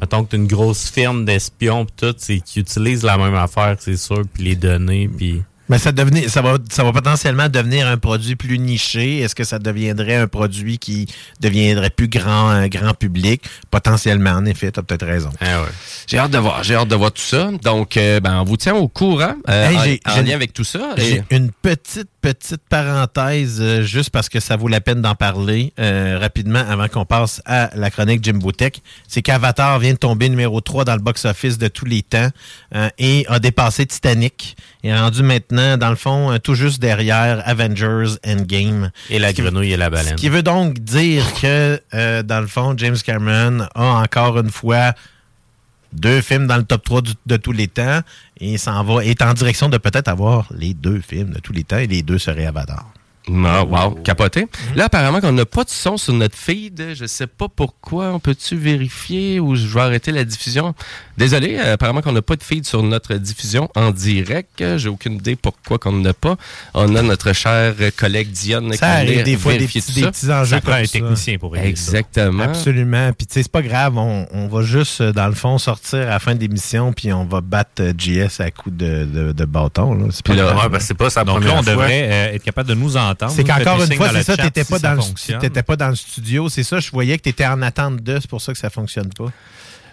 mettons que tu une grosse firme d'espions pis tout, c'est qui utilisent la même affaire, c'est sûr, puis les données, puis... Mais ça, devenait, ça, va, ça va potentiellement devenir un produit plus niché. Est-ce que ça deviendrait un produit qui deviendrait plus grand, un grand public? Potentiellement, en effet, tu as peut-être raison. J'ai hâte de voir, j'ai hâte de voir tout ça. Donc, euh, ben, on vous tient au courant euh, Hey, en- en, lien avec tout ça. J'ai une petite, petite parenthèse, euh, juste parce que ça vaut la peine d'en parler euh, rapidement avant qu'on passe à la chronique Jimbo Tech. C'est qu'Avatar vient de tomber numéro 3 dans le box-office de tous les temps euh, et a dépassé Titanic. Il est rendu maintenant, dans le fond, tout juste derrière Avengers Endgame. Et la grenouille et la baleine. Ce qui veut donc dire que, euh, dans le fond, James Cameron a encore une fois deux films dans le top 3 du- de tous les temps et s'en va, est en direction de peut-être avoir les deux films de tous les temps et les deux seraient Avatar. Ah, wow, capoté. Là, apparemment qu'on n'a pas de son sur notre feed. Je sais pas pourquoi. On peut-tu vérifier ou je vais arrêter la diffusion? Désolé, euh, apparemment qu'on n'a pas de feed sur notre diffusion en direct. J'ai aucune idée pourquoi qu'on n'a pas. On a notre cher collègue Dionne qui Ça arrive des fois des petits, tout des petits enjeux Ça prend comme un ça. technicien pour régler ça. Exactement. Absolument. Puis tu sais, c'est pas grave, on, on va juste, euh, dans le fond, sortir à la fin de l'émission, puis on va battre euh, JS à coups de, de, de bâton. Là. C'est pas là, grave. ouais, ben, c'est pas sa Donc là, on fois. devrait euh, être capable de nous entendre. C'est qu'encore une fois, c'est ça, t'étais si pas, dans le- fonctionne. t'étais pas dans le studio. C'est ça, je voyais que t'étais en attente de, c'est pour ça que ça fonctionne pas.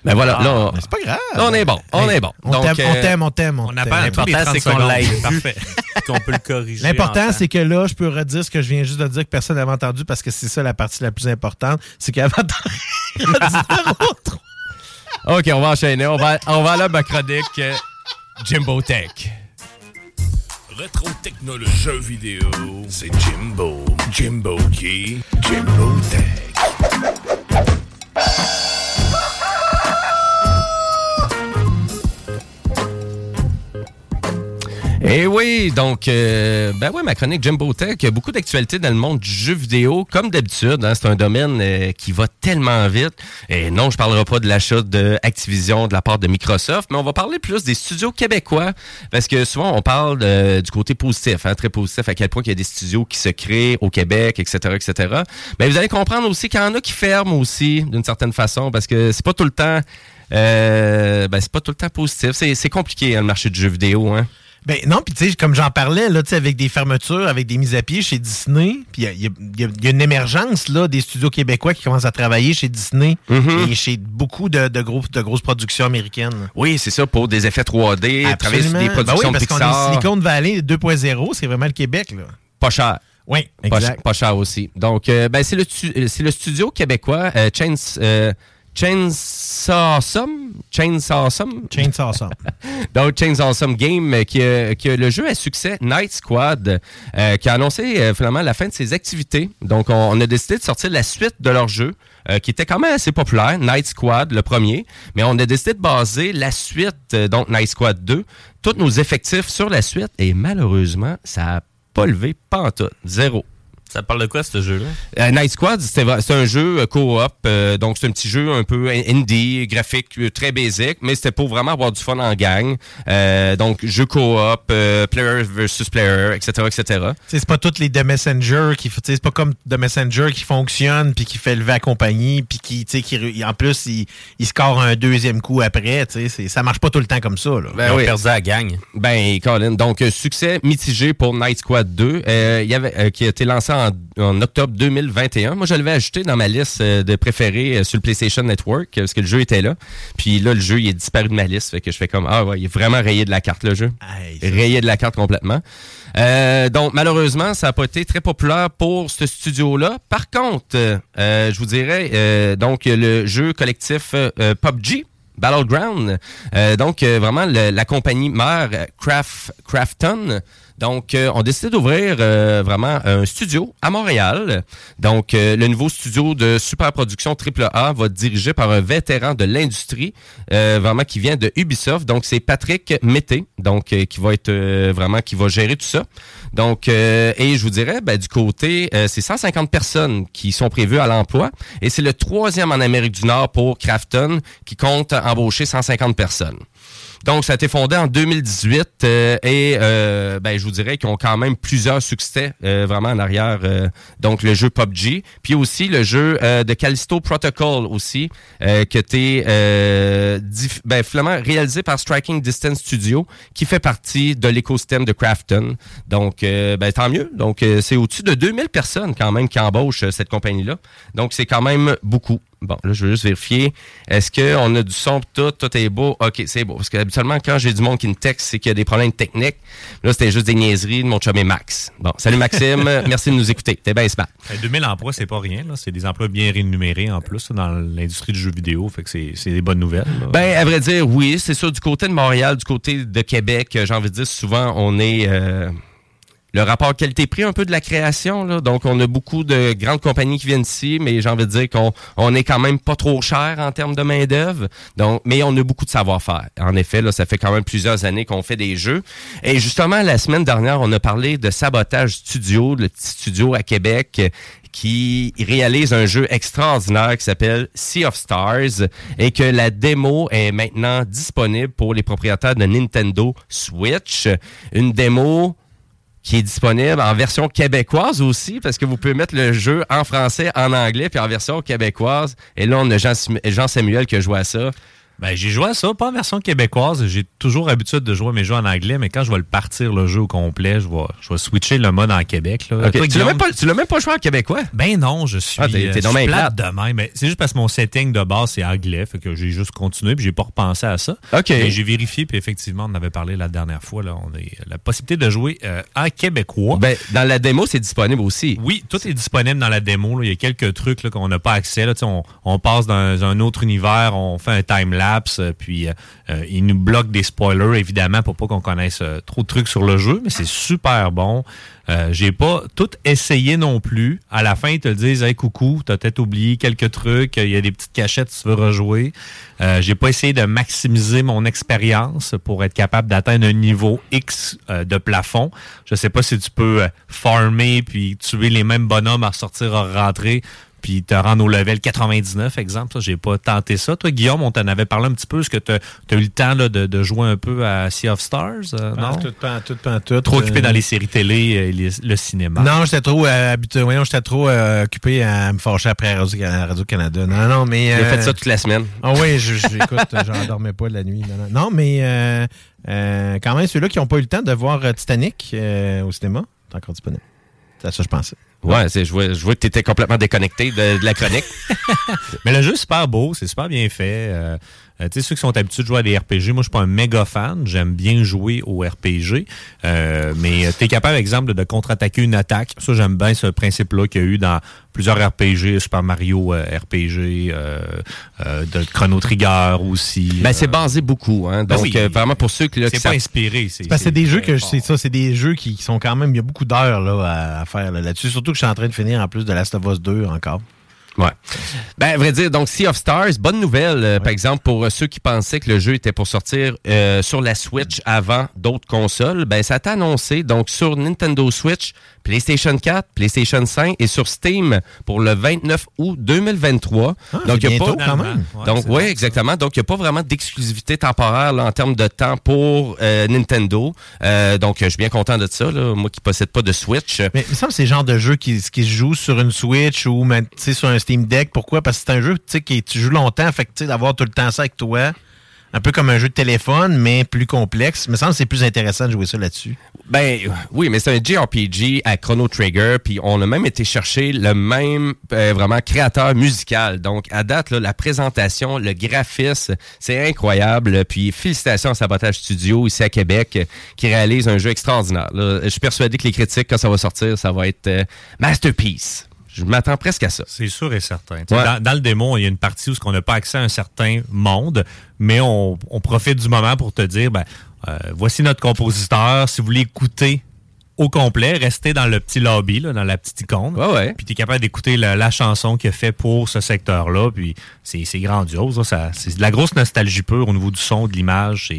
Ben voilà, là, Mais c'est pas grave. là, on est bon. On Hey, est bon. On Donc, t'aime, on euh, t'aime, on t'aime. On, t'aime. L'important, 30 c'est qu'on vu, Parfait. (laughs) qu'on peut le corriger. L'important, c'est que là, je peux redire ce que je viens juste de dire que personne n'avait entendu parce que c'est ça la partie la plus importante. C'est (laughs) trois. OK, on va enchaîner. On va, on va aller à ma chronique euh, Jimbo Tech. Rétro technologie jeux vidéo, c'est Jimbo. Jimbo qui? Jimbo Tech. Eh oui, donc, euh, ben ouais, ma chronique Jimbo Tech, il a beaucoup d'actualités dans le monde du jeu vidéo, comme d'habitude. hein, c'est un domaine euh, qui va tellement vite. Et non, je parlerai pas de l'achat de Activision de la part de Microsoft, mais on va parler plus des studios québécois, parce que souvent on parle euh, du côté positif, hein, très positif, à quel point il y a des studios qui se créent au Québec, etc., etc. Mais vous allez comprendre aussi qu'il y en a qui ferment aussi, d'une certaine façon, parce que c'est pas tout le temps, euh, ben c'est pas tout le temps positif. C'est c'est compliqué hein, le marché du jeu vidéo, hein. Ben non, puis tu sais, comme j'en parlais, là, avec des fermetures, avec des mises à pied chez Disney, puis il y a- y, y une émergence là, des studios québécois qui commencent à travailler chez Disney Mhm. et chez beaucoup de, de, gros- de grosses productions américaines. Oui, c'est ça, pour des effets 3D, travailler sur des Ben productions oui, parce qu'on est Silicon Valley 2.0, c'est vraiment le Québec, là. Pas cher. Oui, Pas, exact. pas cher aussi. Donc, euh, ben, c'est le, euh, c'est le studio québécois euh, Chains, euh, Chainsaw Awesome. Chainsaw Awesome. Chainsaw Awesome. (laughs) Donc, Chainsaw Awesome Game, euh, qui, a- qui le jeu à succès Night Squad, euh, qui a annoncé euh, finalement la fin de ses activités. Donc, on, on a décidé de sortir la suite de leur jeu, euh, qui était quand même assez populaire, Night Squad, le premier. Mais on a décidé de baser la suite, euh, donc Night Squad 2, tous nos effectifs sur la suite. Et malheureusement, ça n'a pas levé pantoute. Zéro. Ça parle de quoi, ce jeu-là? Euh, Night Squad, c'est un jeu euh, co-op, euh, donc c'est un petit jeu un peu in- indie, graphique très basique, mais c'était pour vraiment avoir du fun en gang. Euh, donc jeu co-op, euh, player versus player, etc., etc. C'est pas toutes les The Messenger qui, c'est pas comme The Messenger qui fonctionne puis qui fait lever la compagnie puis qui, tu sais, qui, en plus, il, il score un deuxième coup après, tu sais, c'est- ça marche pas tout le temps comme ça, là. Ben oui. la gang. Ben, Colin. Donc, succès mitigé pour Night Squad 2, euh, il y avait, euh, qui a été lancé en, en octobre 2021. Moi, je l'avais ajouté dans ma liste euh, de préférés euh, sur le PlayStation Network, euh, parce que le jeu était là. Puis là, le jeu, il est disparu de ma liste. Fait que je fais comme, ah ouais, il est vraiment rayé de la carte, le jeu. rayé de la carte complètement. Euh, donc, malheureusement, ça n'a pas été très populaire pour ce studio-là. Par contre, euh, je vous dirais, euh, donc, le jeu collectif PUBG, Battleground, donc, vraiment, le- la compagnie mère Craft, Crafton, donc, euh, on décidé d'ouvrir euh, vraiment un studio à Montréal. Donc, euh, le nouveau studio de super production AAA va être dirigé par un vétéran de l'industrie, vraiment qui vient de Ubisoft. Donc, c'est Patrick Mété, donc qui va être vraiment qui va gérer tout ça. Donc, et je vous dirais, ben, du côté, c'est 150 personnes qui sont prévues à l'emploi, et c'est le troisième en Amérique du Nord pour Crafton, qui compte embaucher 150 personnes. Donc, ça a été fondé en 2018 euh, et euh, ben, je vous dirais qu'ils ont quand même plusieurs succès euh, vraiment en arrière. euh, donc, le jeu PUBG, puis aussi le jeu euh, de Callisto Protocol aussi, qui été euh, ben, réalisé par Striking Distance Studio, qui fait partie de l'écosystème de Crafton. Donc, ben, tant mieux. Donc, c'est au-dessus de 2000 personnes quand même qui embauchent cette compagnie-là. Donc, c'est quand même beaucoup. Bon, là, je veux juste vérifier. Est-ce qu'on a du son tout? Tout est beau? OK, c'est beau. Parce que habituellement, quand j'ai du monde qui me texte, c'est qu'il y a des problèmes techniques. Là, c'était juste des niaiseries de mon chum et Max. Bon, salut Maxime. (laughs) Merci de nous écouter. T'es bien smart. Euh, 2000 emplois, c'est pas rien. là. C'est des emplois bien rémunérés en plus dans l'industrie du jeu vidéo. Fait que c'est c'est des bonnes nouvelles. là. Ben, à vrai dire, oui, c'est ça. Du côté de Montréal, du côté de Québec, euh, j'ai envie de dire, souvent, on est... euh, le rapport qualité-prix un peu de la création. Donc, on a beaucoup de grandes compagnies qui viennent ici, mais j'ai envie de dire qu'on on est quand même pas trop cher en termes de main-d'œuvre. Donc, mais on a beaucoup de savoir-faire. En effet, là, ça fait quand même plusieurs années qu'on fait des jeux. Et justement, la semaine dernière, on a parlé de Sabotage Studio, le petit studio à Québec qui réalise un jeu extraordinaire qui s'appelle Sea of Stars et que la démo est maintenant disponible pour les propriétaires de Nintendo Switch. Une démo qui est disponible en version québécoise aussi, parce que vous pouvez mettre le jeu en français, en anglais, puis en version québécoise. Et là, on a Jean, Samuel qui a joué à ça. Ben, j'ai joué à ça, pas en version québécoise. J'ai toujours l'habitude de jouer mes jeux en anglais, mais quand je vais le partir le jeu au complet, je vais, je vais switcher le mode en Québec. Là. Ok, Toi, Tu l'as même, pas- tu l'as même pas joué en québécois? Ben non, je suis, Ah, t'es- euh, je suis plate plate. de même. Mais c'est juste parce que mon setting de base, c'est anglais. Fait que j'ai juste continué puis j'ai pas repensé à ça. OK. Mais j'ai vérifié puis effectivement, on en avait parlé la dernière fois. Là, on a la possibilité de jouer euh, en québécois. Ben, dans la démo, c'est disponible aussi. Oui, tout est disponible dans la démo. là. Il y a quelques trucs là, qu'on n'a pas accès. On, on passe dans un autre univers, on fait un time-lapse, euh, puis euh, euh, il nous bloque des spoilers, évidemment, pour pas qu'on connaisse trop de trucs sur le jeu, mais c'est super bon. J'ai pas tout essayé non plus. À la fin, ils te disent Hey coucou, t'as peut-être oublié quelques trucs, il y a des petites cachettes tu veux rejouer. J'ai pas essayé de maximiser mon expérience pour être capable d'atteindre un niveau X de plafond. Je sais pas si tu peux farmer puis tuer les mêmes bonhommes à sortir à rentrer puis te rendre au level 99, exemple. Ça, j'ai pas tenté ça. Toi, Guillaume, on t'en avait parlé un petit peu. Est-ce que tu as, eu le temps là, de, de jouer un peu à Sea of Stars? euh, non? tout, pas tout, pas tout. Trop occupé Euh, dans les séries télé et les- le cinéma. Non, j'étais trop euh, habitué. Voyons, j'étais trop euh, occupé à me fâcher après à Radio- à Radio-Canada. Non, non, mais. J'ai euh, fait ça toute la semaine. Ah oui, je- j'écoute, j'en dormais pas la nuit. Non, non. Non, mais euh, euh, quand même, ceux-là qui n'ont pas eu le temps de voir Titanic euh, au cinéma, c'est encore disponible. C'est à ça que je pensais. Ouais, c'est, je, vois, je vois que tu étais complètement déconnecté de, la chronique. (laughs) Mais le jeu est super beau, c'est super bien fait. Euh, euh, tu sais, ceux qui sont habitués de jouer à des RPG, moi, je suis pas un méga fan. J'aime bien jouer au RPG. Euh, mais tu es capable, exemple, de contre-attaquer une attaque. Ça, j'aime bien ce principe-là qu'il y a eu dans plusieurs RPG, Super Mario euh, RPG, euh, euh, de Chrono Trigger aussi. Ben, c'est basé beaucoup. Hein, Ben donc, oui. euh, vraiment, pour ceux qui... là, C'est pas savent- inspiré. C'est Parce que c'est des jeux que c'est ça, c'est des jeux qui, qui sont quand même. Il y a beaucoup d'heures là, à, à faire là, là-dessus. Surtout que je suis en train de finir en plus de Last of Us 2 encore. Ouais. Ben, à vrai dire, donc Sea of Stars, bonne nouvelle, euh, par exemple, pour euh, ceux qui pensaient que le jeu était pour sortir euh, sur la Switch avant d'autres consoles, ben ça a été annoncé donc sur Nintendo Switch, PlayStation 4, PlayStation 5 et sur Steam pour le 29 août 2023. Ah, donc il a pas quand même. Donc oui, exactement. Donc il n'y a pas vraiment d'exclusivité temporaire là, en termes de temps pour euh, Nintendo. Euh, donc je suis bien content de ça là, moi qui possède pas de Switch. Mais il me semble que c'est le genre de jeu qui, qui se joue sur une Switch ou même, tu sais, sur un Steam Deck. Pourquoi? Parce que c'est un jeu tu sais, qui tu joues longtemps. Fait que tu sais, d'avoir tout le temps ça avec toi, un peu comme un jeu de téléphone, mais plus complexe. Il me semble c'est plus intéressant de jouer ça là-dessus. Ben oui, mais c'est un JRPG à Chrono Trigger, puis on a même été chercher le même euh, vraiment créateur musical. Donc à date, la présentation, le graphisme, c'est incroyable. Puis félicitations à Sabotage Studio ici à Québec qui réalise un jeu extraordinaire. Je suis persuadé que les critiques, quand ça va sortir, ça va être euh, masterpiece. Je m'attends presque à ça. C'est sûr et certain. Ouais. Dans, dans le démo, il y a une partie où on n'a pas accès à un certain monde, mais on, on profite du moment pour te dire, ben, euh, voici notre compositeur. Si vous voulez écouter au complet, restez dans le petit lobby, là, dans la petite icône. Puis tu es capable d'écouter la, la chanson qu'il a fait pour ce secteur-là. Puis c'est grandiose. là. Ça- C'est de la grosse nostalgie pure au niveau du son, de l'image.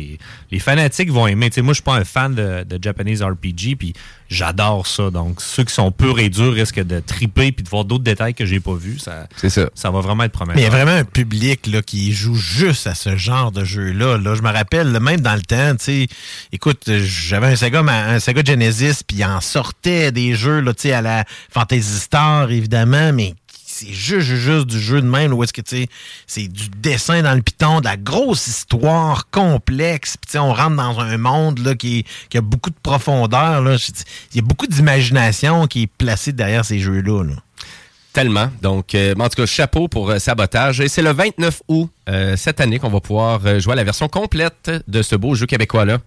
Les fanatiques vont aimer. Moi, je suis pas un fan de, de Japanese RPG, puis j'adore ça. Donc, ceux qui sont purs et durs risquent de triper puis de voir d'autres détails que j'ai pas vus. Ça, C'est ça. ça va vraiment être prometteur. Mais il y a vraiment un public là, qui joue juste à ce genre de jeu-là. Là. Je me rappelle, même dans le temps, tu sais, écoute, j'avais un Sega, un Sega Genesis, puis il en sortait des jeux là, tu sais, à la Fantasy Star, évidemment, mais c'est juste, du jeu de même, où est-ce que, tu c'est du dessin dans le piton, de la grosse histoire complexe, puis on rentre dans un monde qui, a beaucoup de profondeur. Il y a beaucoup d'imagination qui est placée derrière ces jeux-là. là. Tellement. Donc, euh, en tout cas, chapeau pour euh, Sabotage. Et c'est le 29 août euh, cette année qu'on va pouvoir jouer à la version complète de ce beau jeu québécois-là.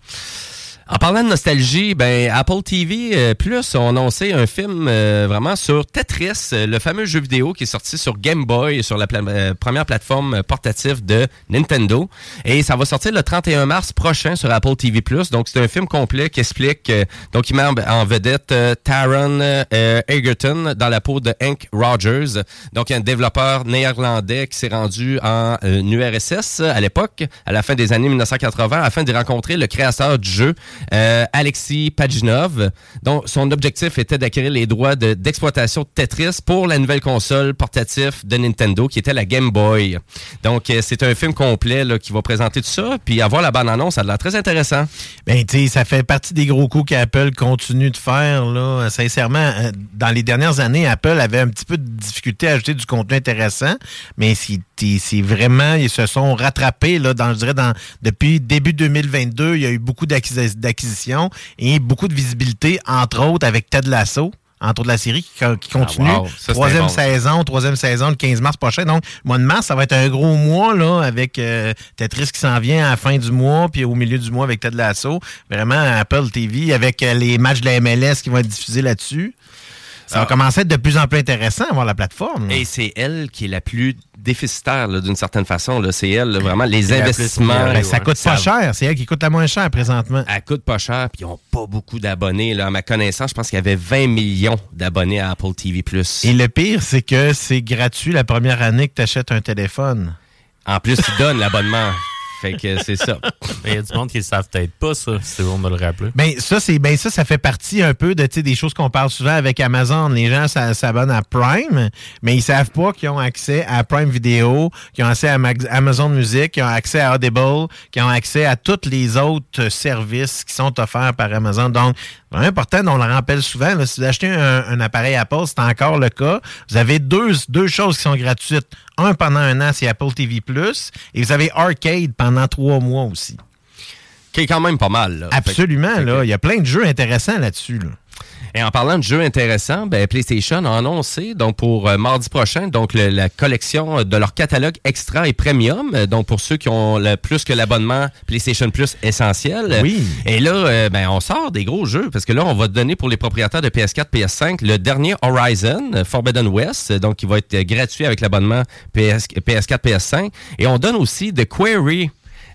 En parlant de nostalgie, ben Apple TV euh, Plus ont annoncé un film euh, vraiment sur Tetris, euh, le fameux jeu vidéo qui est sorti sur Game Boy, sur la euh, première plateforme portative de Nintendo. Et ça va sortir le 31 mars prochain sur Apple TV Plus. Donc c'est un film complet qui explique, euh, donc il met en, vedette Taron Egerton dans la peau de Hank Rogers. Donc un développeur néerlandais qui s'est rendu en URSS à l'époque, à la fin des années 1980, afin d'y rencontrer le créateur du jeu, euh, Alexis Pajinov, dont son objectif était d'acquérir les droits de- d'exploitation de, Tetris pour la nouvelle console portative de Nintendo, qui était la Game Boy. Donc, euh, c'est un film complet qui va présenter tout ça, puis avoir la bande-annonce, ça a l'air très intéressant. Ben, tu sais, ça fait partie des gros coups qu'Apple continue de faire, là. Sincèrement, euh, dans les dernières années, Apple avait un petit peu de difficulté à ajouter du contenu intéressant, mais c'est c'est vraiment, ils se sont rattrapés, là, dans, je dirais, dans, depuis début 2022, il y a eu beaucoup d'acquisi- d'acquisitions et beaucoup de visibilité, entre autres avec Ted Lasso. Entre autres, la série qui, qui continue. wow. Ça, c'est troisième bon. saison, troisième saison, le 15 mars prochain. Donc, le mois de mars, ça va être un gros mois, là, avec euh, Tetris qui s'en vient à la fin du mois, puis au milieu du mois avec Ted Lasso. Vraiment, Apple TV, avec euh, les matchs de la MLS qui vont être diffusés là-dessus. Ça va commencer à être de plus en plus intéressant à voir la plateforme. là. Et c'est elle qui est la plus déficitaire, là, d'une certaine façon. là. C'est elle, là, vraiment, les C'est investissements. Ben, ça coûte pas cher. C'est elle qui coûte la moins cher présentement. Elle coûte pas cher, puis ils n'ont pas beaucoup d'abonnés. là. À ma connaissance, je pense qu'il y avait 20 millions d'abonnés à Apple TV+. Et le pire, c'est que c'est gratuit la première année que tu achètes un téléphone. En plus, ils donnent l'abonnement. Fait que c'est ça. Il y a du monde qui ne savent peut-être pas ça, c'est bon de le rappeler. Ben ça c'est ben ça ça fait partie un peu de tu sais, des choses qu'on parle souvent avec Amazon. Les gens ça- s'abonnent à Prime, mais ils savent pas qu'ils ont accès à Prime Video, qu'ils ont accès à Mag- Amazon Music, qu'ils ont accès à Audible, qu'ils ont accès à tous les autres services qui sont offerts par Amazon. Donc important, on le rappelle souvent. là, si vous achetez un, un appareil Apple, c'est encore le cas. Vous avez deux, deux choses qui sont gratuites. Un pendant un an, c'est Apple TV+, et vous avez Arcade pendant trois mois aussi. Qui est quand même pas mal. là. Absolument, là. Il y a plein de jeux intéressants là-dessus. Là. Et en parlant de jeux intéressants, ben, PlayStation a annoncé donc pour euh, mardi prochain donc le- la collection de leur catalogue extra et premium. euh, donc pour ceux qui ont le, plus que l'abonnement PlayStation Plus essentiel. Oui. Et là, euh, ben, on sort des gros jeux parce que là, on va donner pour les propriétaires de PS4, PS5 le dernier Horizon euh, Forbidden West, euh, donc qui va être euh, gratuit avec l'abonnement PS, PS4, PS5. Et on donne aussi The Query.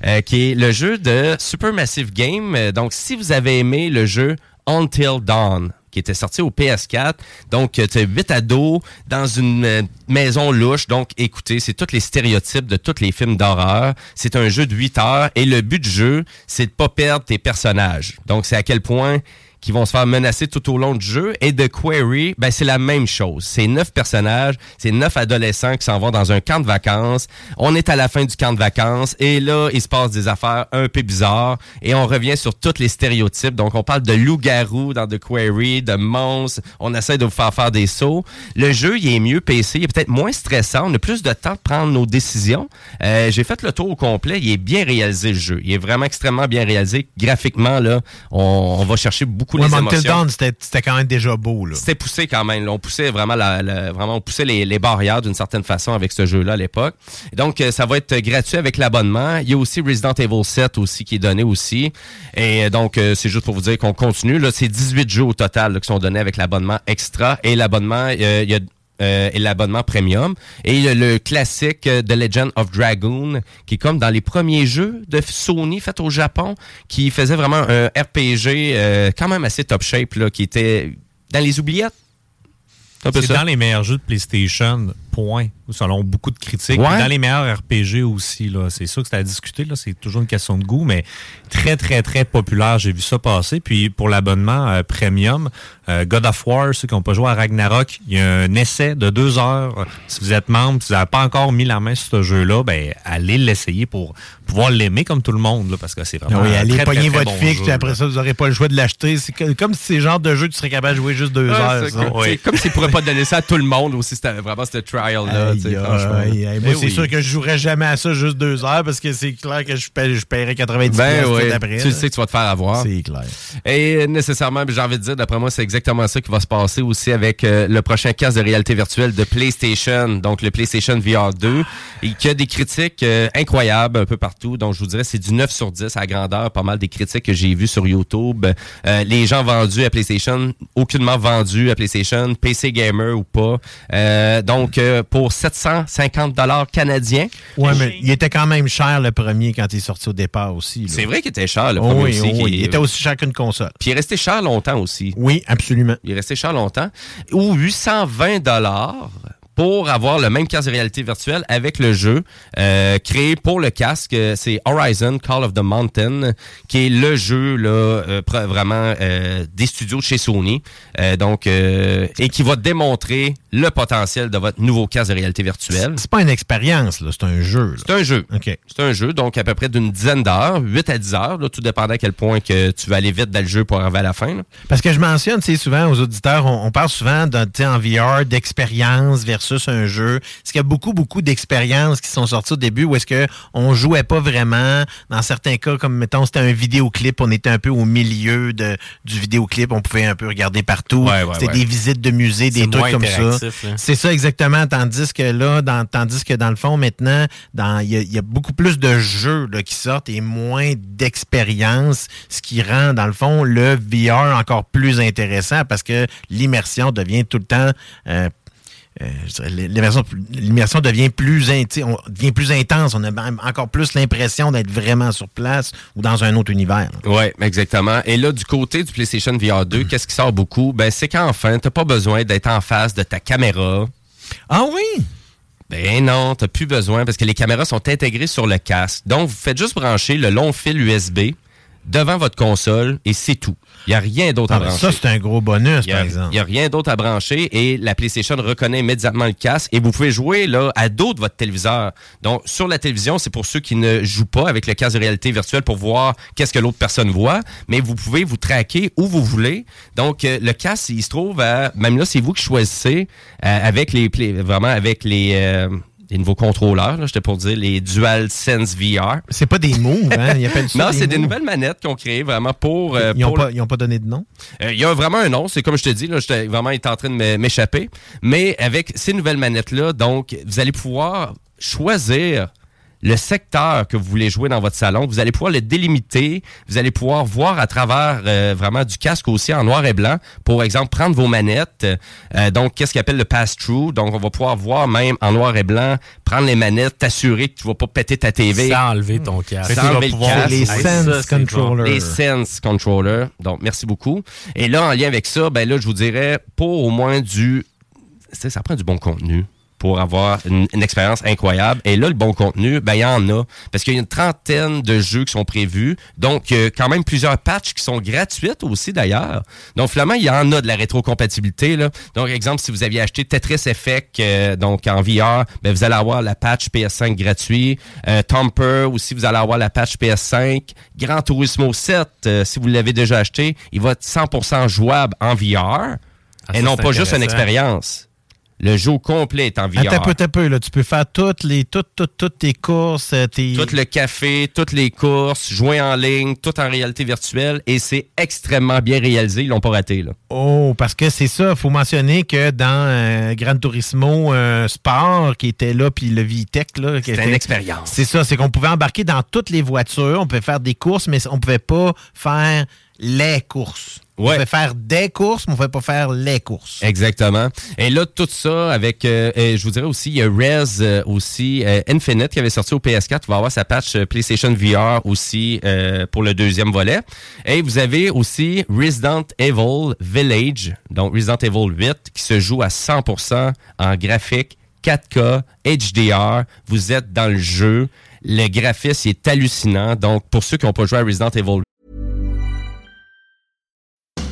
euh, qui est le jeu de Supermassive Game. Euh, Donc, si vous avez aimé le jeu Until Dawn, qui était sorti au PS4. Donc, tu as huit ados dans une euh, maison louche. Donc, écoutez, c'est tous les stéréotypes de tous les films d'horreur. C'est un jeu de 8 heures et le but du jeu, c'est de pas perdre tes personnages. Donc, c'est à quel point qui vont se faire menacer tout au long du jeu. Et The Quarry, ben, c'est la même chose. C'est neuf personnages, c'est neuf adolescents qui s'en vont dans un camp de vacances. On est à la fin du camp de vacances et là, il se passe des affaires un peu bizarres et on revient sur tous les stéréotypes. Donc, on parle de loup-garou dans The Quarry, de monstres. On essaie de vous faire faire des sauts. Le jeu, il est mieux PC, il est peut-être moins stressant. On a plus de temps de prendre nos décisions. Euh, J'ai fait le tour au complet. Il est bien réalisé, le jeu. Il est vraiment extrêmement bien réalisé. Graphiquement, là, on, on va chercher beaucoup Ouais, les émotions. C'était quand même déjà beau. C'était poussé quand même. là. On poussait vraiment, la, la- vraiment on poussait les, les barrières d'une certaine façon avec ce jeu-là à l'époque. Donc, euh, ça va être gratuit avec l'abonnement. Il y a aussi Resident Evil 7 aussi qui est donné aussi. Et donc, euh, c'est juste pour vous dire qu'on continue. Là, c'est 18 jeux au total là, qui sont donnés avec l'abonnement extra et l'abonnement, euh, il y a et l'abonnement premium. Et le classique euh, The Legend of Dragoon, qui est comme dans les premiers jeux de Sony faits au Japon, qui faisait vraiment un RPG euh, quand même assez top shape, là, qui était dans les oubliettes. C'est dans les meilleurs jeux de PlayStation, point, selon beaucoup de critiques. Ouais. Dans les meilleurs RPG aussi, là. C'est sûr que c'est à discuter, là. C'est toujours une question de goût, mais très, très, très populaire. J'ai vu ça passer. Puis pour l'abonnement euh, premium, euh, God of War, ceux qui n'ont pas joué à Ragnarok, il y a un essai de deux heures. Si vous êtes membre, si vous n'avez pas encore mis la main sur ce jeu-là, ben, allez l'essayer pour pouvoir l'aimer comme tout le monde, là, parce que c'est vraiment. Ah oui, allez pogner très votre bon fixe, jeu, puis après ça, vous n'aurez pas le choix de l'acheter. C'est comme si c'est le genre de jeu que tu serais capable de jouer juste deux Ah, heures. c'est ça. comme- c'est comme s'ils pourraient pas donner ça à tout le monde aussi, c'était vraiment ce trial-là. Tu sais, Aïe, franchement. aïe, aïe. Moi, Eh c'est oui. sûr que je jouerais jamais à ça juste deux heures parce que c'est clair que je, paie- je paierais 90 Ben piastres oui, tout après. tu là. sais que tu vas te faire avoir. C'est clair. Et nécessairement, j'ai envie de dire, d'après moi, c'est exactement ça qui va se passer aussi avec euh, le prochain casque de réalité virtuelle de PlayStation, donc le PlayStation VR 2, et qui a des critiques euh, incroyables un peu partout. Donc, je vous dirais, c'est du 9 sur 10 à grandeur, pas mal des critiques que j'ai vues sur YouTube. Euh, les gens vendus à PlayStation, aucunement vendus à PlayStation, PC Gamer ou pas. Donc, euh, pour 750 dollars canadiens. Ouais, mais il était quand même cher le premier quand il est sorti au départ aussi. C'est vrai qu'il était cher, le Oh premier oui, aussi. oh oui. Il était aussi cher qu'une console. Puis il est resté cher longtemps aussi. Oui, absolument. Il est resté cher longtemps. Ou 820 dollars pour avoir le même casque de réalité virtuelle avec le jeu euh, créé pour le casque. Euh, C'est Horizon Call of the Mountain, qui est le jeu là euh, vraiment euh, des studios de chez Sony. Donc et qui va démontrer le potentiel de votre nouveau casque de réalité virtuelle. C'est pas une expérience, c'est un jeu. C'est un jeu. OK. C'est un jeu, donc à peu près d'une dizaine d'heures, 8 à 10 heures, là, tout dépendant à quel point que tu vas aller vite dans le jeu pour arriver à la fin. là. Parce que je mentionne, souvent aux auditeurs, on, on parle souvent d'un, en VR d'expérience versus un jeu. Parce qu'il y a beaucoup, beaucoup d'expériences qui sont sorties au début où est-ce que on jouait pas vraiment? Dans certains cas, comme mettons, c'était un vidéoclip, on était un peu au milieu de, du vidéoclip, on pouvait un peu regarder partout. Ouais, ouais, c'était ouais. des visites de musées, des trucs comme ça. C'est ça exactement. Tandis que là, dans, tandis que dans le fond, maintenant, il y, y a beaucoup plus de jeux là, qui sortent et moins d'expériences, ce qui rend, dans le fond, le VR encore plus intéressant parce que l'immersion devient tout le temps. euh, euh, l'immersion, devient plus, on devient plus intense. On a même encore plus l'impression d'être vraiment sur place ou dans un autre univers. Oui, exactement. Et là, du côté du PlayStation VR 2, qu'est-ce qui sort beaucoup? Ben, c'est qu'enfin, t'as pas besoin d'être en face de ta caméra. Ah oui? Ben non, t'as plus besoin parce que les caméras sont intégrées sur le casque. Donc, vous faites juste brancher le long fil USB devant votre console et c'est tout. Il n'y a rien d'autre Ah, à ben, brancher. ça, c'est un gros bonus, a- par exemple. Il n'y a rien d'autre à brancher et la PlayStation reconnaît immédiatement le casque et vous pouvez jouer là, à dos de votre téléviseur. Donc, sur la télévision, c'est pour ceux qui ne jouent pas avec le casque de réalité virtuelle pour voir qu'est-ce que l'autre personne voit, mais vous pouvez vous traquer où vous voulez. Donc, euh, le casque, il se trouve à, même là, c'est vous qui choisissez euh, avec les, vraiment avec les, euh, les nouveaux contrôleurs, j'étais pour dire les DualSense VR. C'est pas des moves, hein? Ils appellent ça (laughs) non, c'est des nouvelles manettes qu'ils ont créées vraiment pour... euh, Ils n'ont pas, ils ont pas donné de nom? euh, Il y a vraiment un nom, c'est comme je te dis, là, j'étais vraiment en train de m'é- m'échapper. Mais avec ces nouvelles manettes-là, donc, vous allez pouvoir choisir le secteur que vous voulez jouer dans votre salon. Vous allez pouvoir le délimiter. Vous allez pouvoir voir à travers euh, vraiment du casque aussi en noir et blanc. Pour exemple, prendre vos manettes. Euh, donc, qu'est-ce qu'on appelle le pass-through? Donc, on va pouvoir voir même en noir et blanc, prendre les manettes, t'assurer que tu vas pas péter ta TV. Sans enlever ton casque. Sans enlever le casque. Les Sense Controller. Les Sense Controller. Donc, merci beaucoup. Et là, en lien avec ça, ben là, je vous dirais, pour au moins du... tu sais, Ça prend du bon contenu. Pour avoir une, une expérience incroyable. Et là, le bon contenu, ben il y en a. Parce qu'il y a une trentaine de jeux qui sont prévus. Donc, euh, quand même plusieurs patchs qui sont gratuites aussi, d'ailleurs. Donc, finalement, il y en a de la rétrocompatibilité. Là. Donc, exemple, si vous aviez acheté Tetris Effect euh, donc en VR, ben, vous allez avoir la patch PS5 gratuit. Euh, Tomper aussi, vous allez avoir la patch PS5. Gran Turismo 7, euh, si vous l'avez déjà acheté, il va être 100% jouable en VR. Ah, et non pas juste une expérience. Le jeu complet est en VR. Attends un peu, un peu, là. Tu peux faire toutes les, toutes, toutes, toutes tes courses, euh, tes... Tout le café, toutes les courses, jouer en ligne, tout en réalité virtuelle. Et c'est extrêmement bien réalisé. Ils l'ont pas raté. Là. Oh, parce que c'est ça, il faut mentionner que dans euh, Gran Turismo euh, Sport, qui était là, puis le VTEC, là... qui C'était était- une expérience. C'est ça, c'est qu'on pouvait embarquer dans toutes les voitures, on pouvait faire des courses, mais on pouvait pas faire les courses. On Ouais. pouvait faire des courses, mais on pouvait pas faire les courses. Exactement. Et là, tout ça avec, euh, je vous dirais aussi, il y a Rez euh, aussi, euh, Infinite qui avait sorti au PS4, va avoir sa patch euh, PlayStation VR aussi euh, pour le deuxième volet. Et vous avez aussi Resident Evil Village, donc Resident Evil 8, qui se joue à 100% en graphique 4K, HDR. Vous êtes dans le jeu. Le graphisme est hallucinant. Donc, pour ceux qui n'ont pas joué à Resident Evil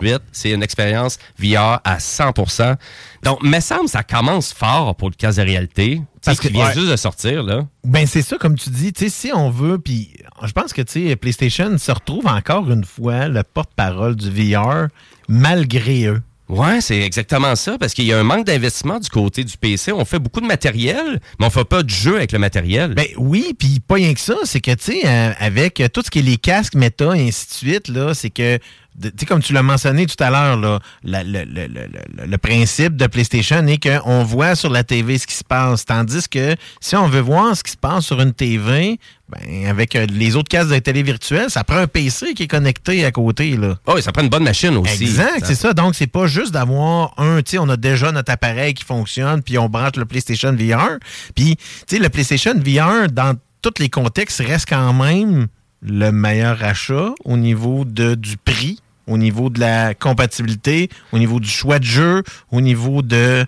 8, c'est une expérience VR à 100%. Donc, me semble ça commence fort pour le casque de réalité. Parce qu'il vient ouais. juste de sortir, là. Ben c'est ça, comme tu dis, tu sais, si on veut, puis je pense que tu sais, PlayStation se retrouve encore une fois le porte-parole du VR, malgré eux. Ouais, c'est exactement ça, parce qu'il y a un manque d'investissement du côté du PC. On fait beaucoup de matériel, mais on fait pas de jeu avec le matériel. Ben oui, puis pas rien que ça, c'est que, tu sais, euh, avec tout ce qui est les casques, méta, et ainsi de suite, là, c'est que, tu sais, comme tu l'as mentionné tout à l'heure, le, principe de PlayStation est qu'on voit sur la TV ce qui se passe, tandis que si on veut voir ce qui se passe sur une TV, ben, avec euh, les autres casques de télé virtuelle, ça prend un PC qui est connecté à côté, là. Oh, et ça prend une bonne machine aussi. Exact, c'est ça. Donc, c'est pas juste d'avoir un, tu sais, on a déjà notre appareil qui fonctionne, puis on branche le PlayStation VR. Puis, tu sais, le PlayStation VR, dans tous les contextes, reste quand même le meilleur achat au niveau de, du prix, au niveau de la compatibilité, au niveau du choix de jeu, au niveau de,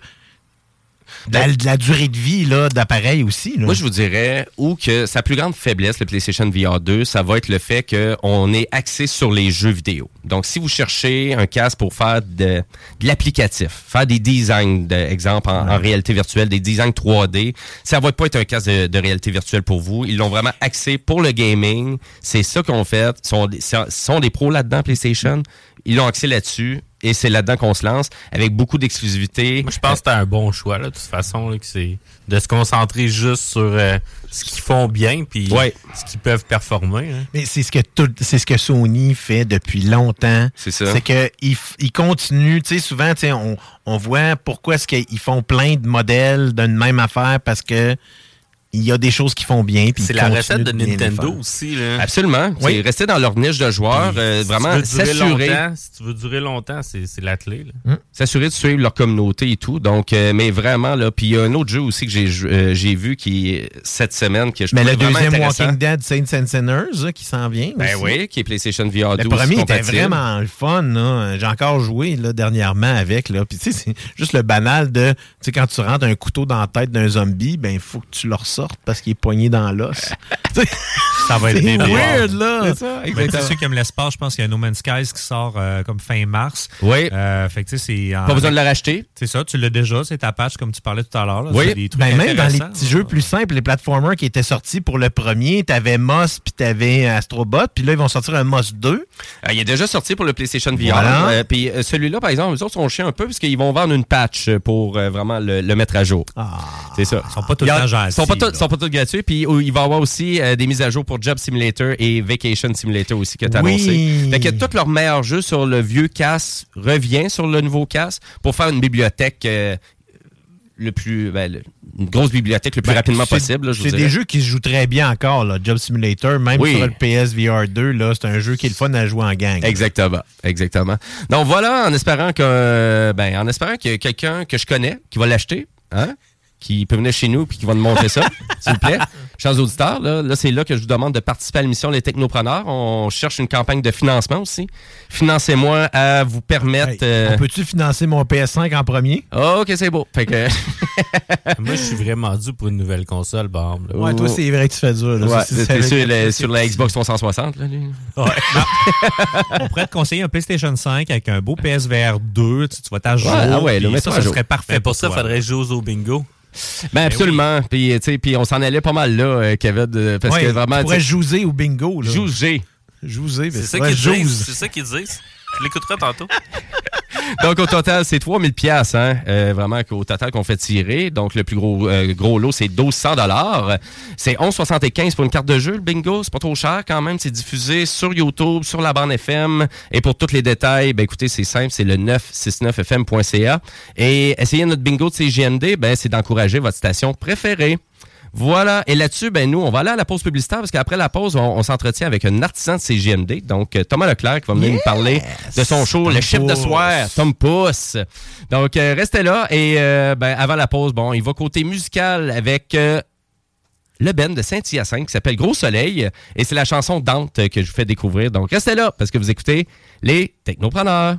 de la, de la durée de vie là, d'appareil aussi. là. Moi, je vous dirais, ou que sa plus grande faiblesse, le PlayStation VR 2, ça va être le fait qu'on est axé sur les jeux vidéo. Donc, si vous cherchez un casque pour faire de, de l'applicatif, faire des designs, d'exemple, en, en réalité virtuelle, des designs 3D, ça va pas être un casque de, de réalité virtuelle pour vous. Ils l'ont vraiment axé pour le gaming. C'est ça qu'on fait. Ils sont- sont des pros là-dedans, PlayStation? Ils l'ont axé là-dessus. Et c'est là-dedans qu'on se lance, avec beaucoup d'exclusivité. Moi, je pense que c'était un bon choix, là, de toute façon, là, que c'est de se concentrer juste sur euh, ce qu'ils font bien, puis Ouais. ce qu'ils peuvent performer. hein. Mais c'est ce que tout- c'est ce que Sony fait depuis longtemps. C'est ça. C'est que ils ils continuent, tu sais souvent tu sais on, on voit pourquoi est-ce qu'ils font plein de modèles d'une même affaire parce que il y a des choses qui font bien C'est la recette de Nintendo aussi. Là. Absolument. Oui. Rester dans leur niche de joueurs, euh, Si vraiment s'assurer. Si tu veux durer longtemps, c'est la clé. là. s'assurer de suivre leur communauté et tout. Donc, euh, mais vraiment, là, puis il y a un autre jeu aussi que j'ai euh, j'ai vu qui est cette semaine que je Mais le deuxième. Walking Dead Saints and Sinners là, qui s'en vient. Ben oui, qui est PlayStation VR 12 Le premier était vraiment le fun. J'ai encore joué là, dernièrement avec. Là. Puis tu sais, c'est juste le banal de tu sais, quand tu rentres un couteau dans la tête d'un zombie, ben il faut que tu le ressortes sorte parce qu'il est poigné dans l'os. (laughs) Ça va être C'est débile. weird, là. C'est ceux qui aiment l'espace, je pense qu'il y a No Man's Skies qui sort euh, comme fin mars. Oui. Euh, fait que c'est. en- Pas besoin de le racheter. C'est ça, tu l'as déjà, c'est ta patch comme tu parlais tout à l'heure. là. Oui, des trucs ben, même dans les petits jeux plus simples, les platformers qui étaient sortis pour le premier, t'avais Moss puis t'avais Astrobot, puis là ils vont sortir un Moss 2. Euh, il est déjà sorti pour le PlayStation VR. Voilà. Euh, Puis euh, celui-là, par exemple, les autres sont chiés un peu parce qu'ils vont vendre une patch pour euh, vraiment le, le mettre à jour. C'est ça. Ils sont pas tout le temps gentils, Ils sont pas, tous- là. sont pas tous gratuits. Puis il va y avoir aussi euh, des mises à jour pour Job Simulator et Vacation Simulator aussi que tu as Oui. annoncé. Fait que tous leurs meilleurs jeux sur le vieux casse revient sur le nouveau casse pour faire une bibliothèque euh, le plus ben, le- une grosse bibliothèque le plus Ben, rapidement possible. C'est des jeux qui se jouent très bien encore, là. Job Simulator, même Oui. sur le PSVR 2, là, c'est un jeu qui est le fun à jouer en gang. Exactement, exactement. Donc voilà, en espérant que, ben, en espérant qu'il y a quelqu'un que je connais qui va l'acheter, hein, qui peut venir chez nous puis qui va nous montrer ça, (laughs) s'il vous plaît. Chers auditeurs, là, là c'est là que je vous demande de participer à l'émission Les Technopreneurs. On cherche une campagne de financement aussi. Financez-moi à vous permettre. euh, On peut-tu financer mon PS5 en premier? Ok, c'est beau. Fait que. (laughs) Moi, je suis vraiment dû pour une nouvelle console, exemple. Ouais, toi, c'est vrai que tu fais dur. Là. Ouais, sur, le- sur la Xbox 360, là, lui? (laughs) On pourrait te conseiller un PlayStation 5 avec un beau PSVR 2. Tu, tu vas t'ajouter. Ouais, ah ouais, là, mets-toi ça, ça serait parfait Mais pour ça, il faudrait jouer au bingo. Ben absolument. Puis, tu sais, puis on s'en allait pas mal là, euh, Kevin, parce Ouais, que vraiment. tu pourrais jouer au bingo. Là. Jouer. Jouer, C'est ça qu'ils disent. C'est ça qu'ils disent. Je l'écouterai tantôt. (laughs) Donc, au total, c'est 3000 pièces hein, euh, vraiment qu'au total qu'on fait tirer. Donc, le plus gros, euh, gros lot, c'est 1200 dollars. C'est 11,75 pour une carte de jeu, le bingo. C'est pas trop cher quand même. C'est diffusé sur YouTube, sur la bande FM. Et pour tous les détails, ben, écoutez, c'est simple. C'est le 969fm.ca. Et essayer notre bingo de CGMD, ben, c'est d'encourager votre station préférée. Voilà. Et là-dessus, ben nous, on va aller à la pause publicitaire parce qu'après la pause, on, on s'entretient avec un artisan de CGMD, donc euh, Thomas Leclerc, qui va venir nous parler de son show, Tom le chiffre de soir, Tom Pouce. Donc, euh, restez là. Et euh, ben, avant la pause, bon, il va côté musical avec euh, le Ben de Saint-Hyacinthe qui s'appelle Gros Soleil. Et c'est la chanson Dante que je vous fais découvrir. Donc, restez là parce que vous écoutez les Technopreneurs.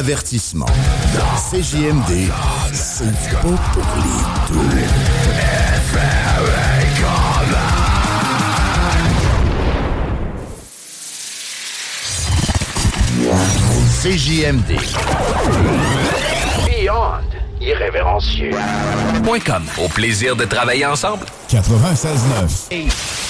Avertissement. CJMD, c'est pas pour les deux. CJMD. Beyond irrévérencieux. .com. Au plaisir de travailler ensemble. 96.9.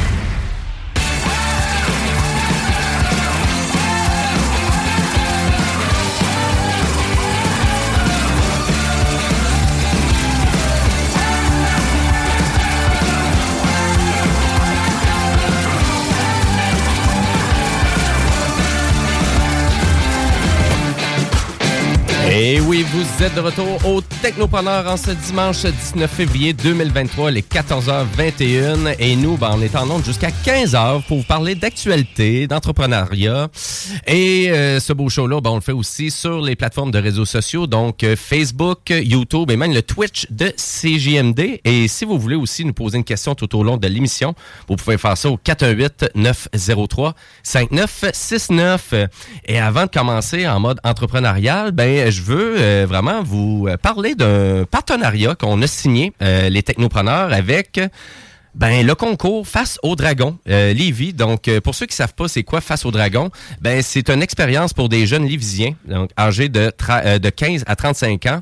Et oui, vous êtes de retour au Technopreneur en ce dimanche 19 février 2023, les 14h21. Et nous, ben, on est en onde jusqu'à 15h pour vous parler d'actualité, d'entrepreneuriat. Et euh, ce beau show-là, ben, on le fait aussi sur les plateformes de réseaux sociaux, donc euh, Facebook, YouTube et même le Twitch de CJMD. Et si vous voulez aussi nous poser une question tout au long de l'émission, vous pouvez faire ça au 418-903-5969. Et avant de commencer en mode entrepreneurial, ben, je veux euh, vraiment vous euh, parler d'un partenariat qu'on a signé, euh, les technopreneurs, avec ben, le concours Face au Dragon, euh, Lévis. Donc, pour ceux qui savent pas c'est quoi Face au Dragon, ben, c'est une expérience pour des jeunes Lévisiens, donc âgés de, tra- euh, de 15 à 35 ans,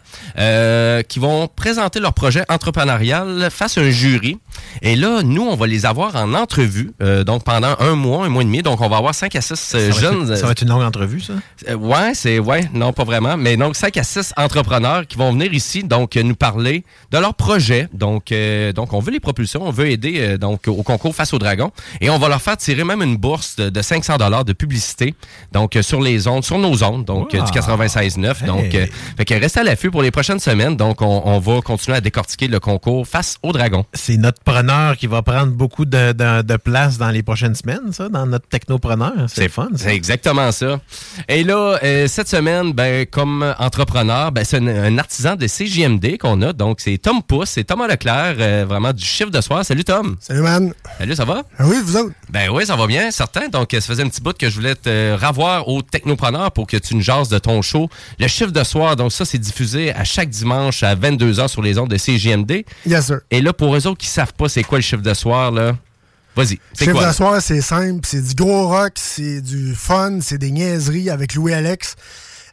qui vont présenter leur projet entrepreneurial face à un jury. Et là, nous, on va les avoir en entrevue, euh, donc pendant un mois, un mois et demi. Donc, on va avoir 5 à 6 Ça va être- jeunes... ça va être une longue entrevue, ça? Euh, ouais, c'est ouais, non pas vraiment, mais donc 5 à 6 entrepreneurs qui vont venir ici donc euh, nous parler de leur projet. Donc euh, donc on veut les propulsions, on veut aider euh, donc au concours face au dragon et on va leur faire tirer même une bourse de, de 500 dollars de publicité donc euh, sur les ondes, sur nos ondes donc euh, du 96.9. Donc euh, fait que restez à l'affût pour les prochaines semaines. Donc on, on va continuer à décortiquer le concours face au dragon. C'est notre preneur qui va prendre beaucoup de, de- de place dans les prochaines semaines, ça, dans notre technopreneur. C'est fun. ça. C'est exactement ça. Et là, euh, cette semaine, ben, comme entrepreneur, ben, c'est un, un artisan de CJMD qu'on a. Donc, c'est Tom Pousse, c'est Thomas Leclerc, euh, vraiment du chiffre de soir. Salut Tom. Salut man. Salut, ça va? oui, vous autres? Ben oui, ça va bien, certain. Donc, ça faisait un petit bout que je voulais te revoir au Technopreneur pour que tu nous jases de ton show. Le chiffre de soir, donc ça, c'est diffusé à chaque dimanche à 22h sur les ondes de CJMD. Yes, sir. Et là, pour eux autres qui savent pas c'est quoi le chiffre de soir, là, vas-y. C'est Chiffre quoi? de soir, c'est simple. C'est du gros rock, c'est du fun, c'est des niaiseries avec Louis Alex.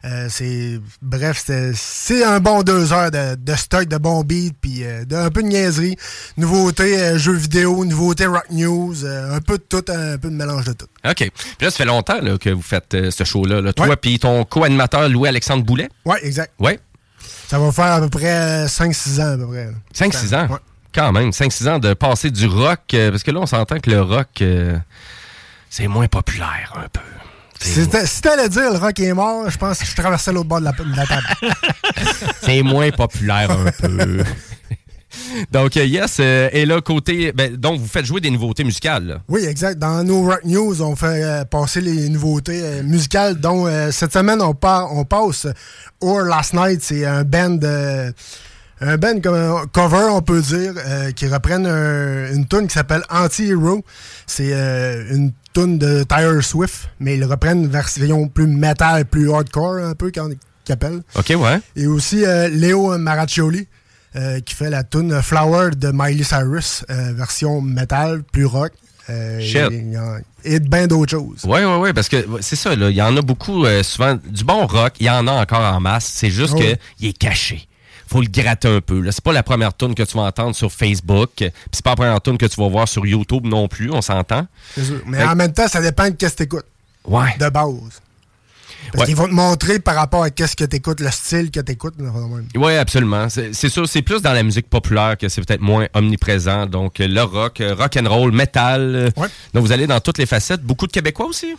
Euh, c'est bref, c'est un bon deux heures de, de stock, de bons beats, puis euh, de- un peu de niaiserie. Nouveauté euh, jeux vidéo, nouveauté rock news, euh, un peu de tout, un peu de mélange de tout. OK. Puis là, ça fait longtemps là, que vous faites ce show-là. là. Toi puis ton co-animateur Louis-Alexandre Boulet. Ouais, exact. Ouais. Ça va faire à peu près 5-6 ans à peu près. là. 5-6 ans? Ouais. Quand même. 5-6 ans de passer du rock. euh, parce que là, on s'entend que le rock, euh, c'est moins populaire un peu. Si t'a- si t'allais dire le rock est mort, je pense que je traversais l'autre bord de la, de la table. (laughs) C'est moins populaire un peu. (laughs) Donc, euh, yes. euh, et là, côté. ben, donc, vous faites jouer des nouveautés musicales. là. Oui, exact. Dans nos Rock News, on fait euh, passer les nouveautés euh, musicales. dont euh, cette semaine, on, part, on passe Or Last Night. C'est un band, un band comme un cover, on peut dire, euh, qui reprennent un- une tune qui s'appelle Anti-Hero. C'est euh, une tune de Tyler Swift, mais ils reprennent une version plus metal, plus hardcore, un peu, qu'ils appellent. OK, ouais. Et aussi euh, Léo Maraccioli, euh, qui fait la tune Flower de Miley Cyrus, euh, version metal, plus rock. Euh, Shit. Et, a- et de bien d'autres choses. Oui, oui, oui, parce que c'est ça, là. Il y en a beaucoup, euh, souvent, du bon rock, il y en a encore en masse. C'est juste Ah que oui. il est caché. Faut le gratter un peu. C'est pas la première tune que tu vas entendre sur Facebook. Puis c'est pas la première tune que tu vas voir sur YouTube non plus, on s'entend. Mais Fait en même temps, ça dépend de qu'est-ce que t'écoutes. Ouais. De base. Parce Ouais. qu'ils vont te montrer par rapport à qu'est-ce que t'écoutes, le style que t'écoutes. Oui, absolument. C'est sûr, c'est plus dans la musique populaire que c'est peut-être moins omniprésent. Donc, euh, le rock, euh, rock and roll, metal. euh, Donc, vous allez dans toutes les facettes. Beaucoup de Québécois aussi?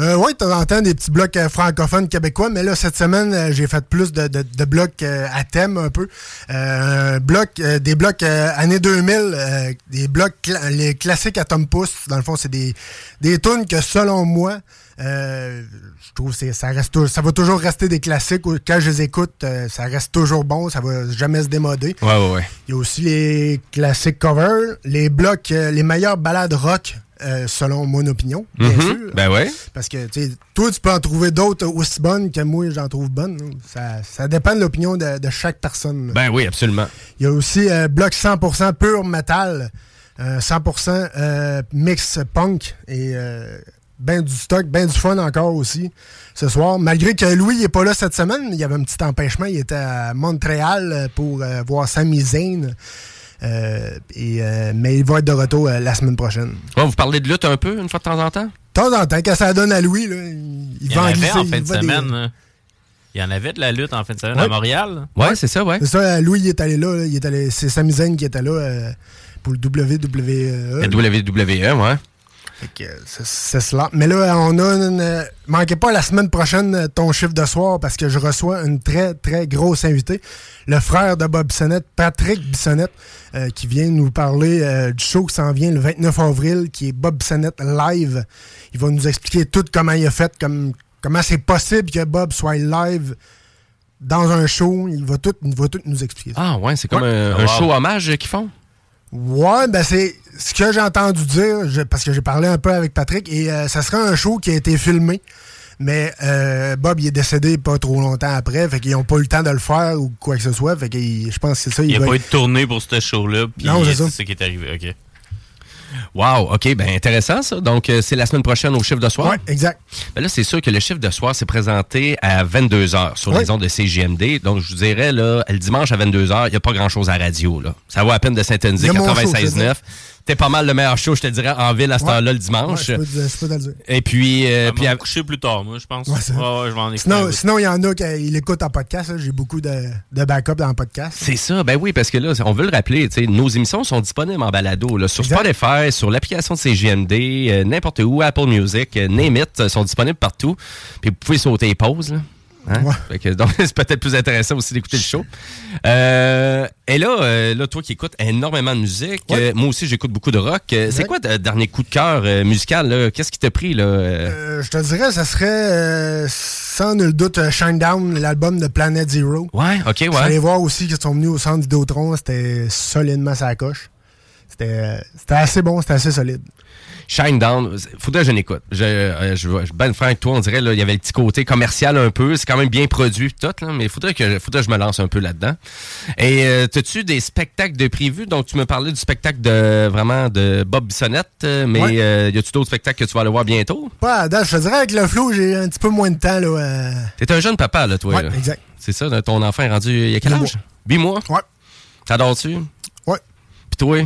Euh, oui, de temps en temps, des petits blocs euh, francophones québécois, mais là, cette semaine, euh, j'ai fait plus de, de- de blocs euh, à thème un peu. Euh, bloc, euh, des blocs euh, années 2000, euh, des blocs, les classiques à Tom Pouce. Dans le fond, c'est des, des tunes que, selon moi, euh, je trouve que ça reste ça va toujours rester des classiques. Quand je les écoute, euh, ça reste toujours bon, ça va jamais se démoder. Ouais, ouais, ouais. Il y a aussi les classiques covers, les blocs, euh, les meilleures balades rock, euh, selon mon opinion, bien Mhm. sûr. Ben ouais. Parce que, tu sais, toi, tu peux en trouver d'autres aussi bonnes que moi, j'en trouve bonnes. là. Ça, ça dépend de l'opinion de, de chaque personne. Ben oui, absolument. Il y a aussi euh, bloc 100% pur metal, euh, 100% euh, mix punk et euh, ben du stock, ben du fun encore aussi ce soir. Malgré que Louis n'est pas là cette semaine, il y avait un petit empêchement. Il était à Montréal euh, pour euh, voir Sami Zayn. Euh, et, euh, mais il va être de retour euh, la semaine prochaine. Ouais, vous parlez de lutte un peu, une fois de temps en temps? De temps en temps, quand ça donne à Louis, là, il, Il y va en en glisser, en il fin de des- semaine. là. Il y en avait de la lutte en fin de semaine Ouais. à Montréal. Ouais, c'est ça, ouais. C'est ça, Louis il est allé là, là, il est allé, c'est Sami Zayn qui était là euh, pour le WWE. La WWE, ouais. Fait que, c'est- cela. Mais là, on a une. euh, manquez pas la semaine prochaine euh, ton chiffre de soir parce que je reçois une très, très grosse invitée. Le frère de Bob Bissonnette, Patrick Bissonnette, euh, qui vient nous parler euh, du show qui s'en vient le 29 avril, qui est Bob Bissonnette Live. Il va nous expliquer tout comment il a fait, comme, comment c'est possible que Bob soit live dans un show. Il va tout, il va tout nous expliquer. ça. Ah ouais, c'est comme Ouais. un, Wow. un show hommage qu'ils font? Ouais, ben c'est ce que j'ai entendu dire, je- parce que j'ai parlé un peu avec Patrick, et euh, ça sera un show qui a été filmé. Mais euh, Bob, il est décédé pas trop longtemps après, fait qu'ils n'ont pas eu le temps de le faire ou quoi que ce soit. Fait que je pense que c'est ça. Il n'y a pas eu de tournée pour ce show-là. puis c'est ça. C'est ce qui est arrivé. OK. Wow, OK, ben intéressant ça. Donc, euh, c'est la semaine prochaine au chiffre de soir? Ouais, exact. Ben là, c'est sûr que le chiffre de soir s'est présenté à 22h sur Ouais. les ondes de CGMD. Donc, je vous dirais, là, le dimanche à 22h, il n'y a pas grand-chose à la radio. Là. Ça vaut à peine de veux 96.9. T'es pas mal le meilleur show, je te dirais, en ville à cette Ouais. heure-là le Ouais, dimanche. je peux te- je peux te le dire. Et puis, euh, puis à- coucher plus tard, moi, je pense. Ouais, je Sinon, sinon, il y en a qui l'écoutent en podcast. J'ai beaucoup de, de backup dans le podcast. C'est ça, ben oui, parce que là, on veut le rappeler, tu sais, nos émissions sont disponibles en balado, là, sur Exact. Spotify, sur l'application de CGMD, euh, n'importe où, Apple Music, euh, name it, euh, sont disponibles partout. Puis vous pouvez sauter pause, là. Hein? Que, donc, (laughs) c'est peut-être plus intéressant aussi d'écouter le show. Euh, et là, euh, là, toi qui écoutes énormément de musique, euh, moi aussi j'écoute beaucoup de rock. C'est quoi ton dernier coup de cœur musical? là? Qu'est-ce qui t'a pris? Là? je te dirais, ça serait sans nul doute Shine Down, l'album de Planet Zero. Ouais, ok, ouais. Allez voir aussi qu'ils sont venus au centre Vidéotron, c'était solidement sa coche. C'était c'était assez bon, c'était assez solide. Shine Down, faudrait que je l'écoute. Je, euh, je, je, ben avec toi, on dirait, là, il y avait le petit côté commercial un peu. C'est quand même bien produit tout, là, mais faudrait que, faudrait que je me lance un peu là-dedans. Et euh, t'as-tu des spectacles de prévus? Donc, tu me parlais du spectacle de vraiment de Bob Bissonnette, euh, mais Ouais. euh, y a-tu d'autres spectacles que tu vas aller voir bientôt? Pas à date, je te dirais avec le flow, j'ai un petit peu moins de temps. Là, T'es un jeune papa, là, toi. Ouais, là. exact. C'est ça, ton enfant est rendu. Il y a quel Huit âge? 8 mois? Ouais. T'adores-tu? Ouais. Pis toi?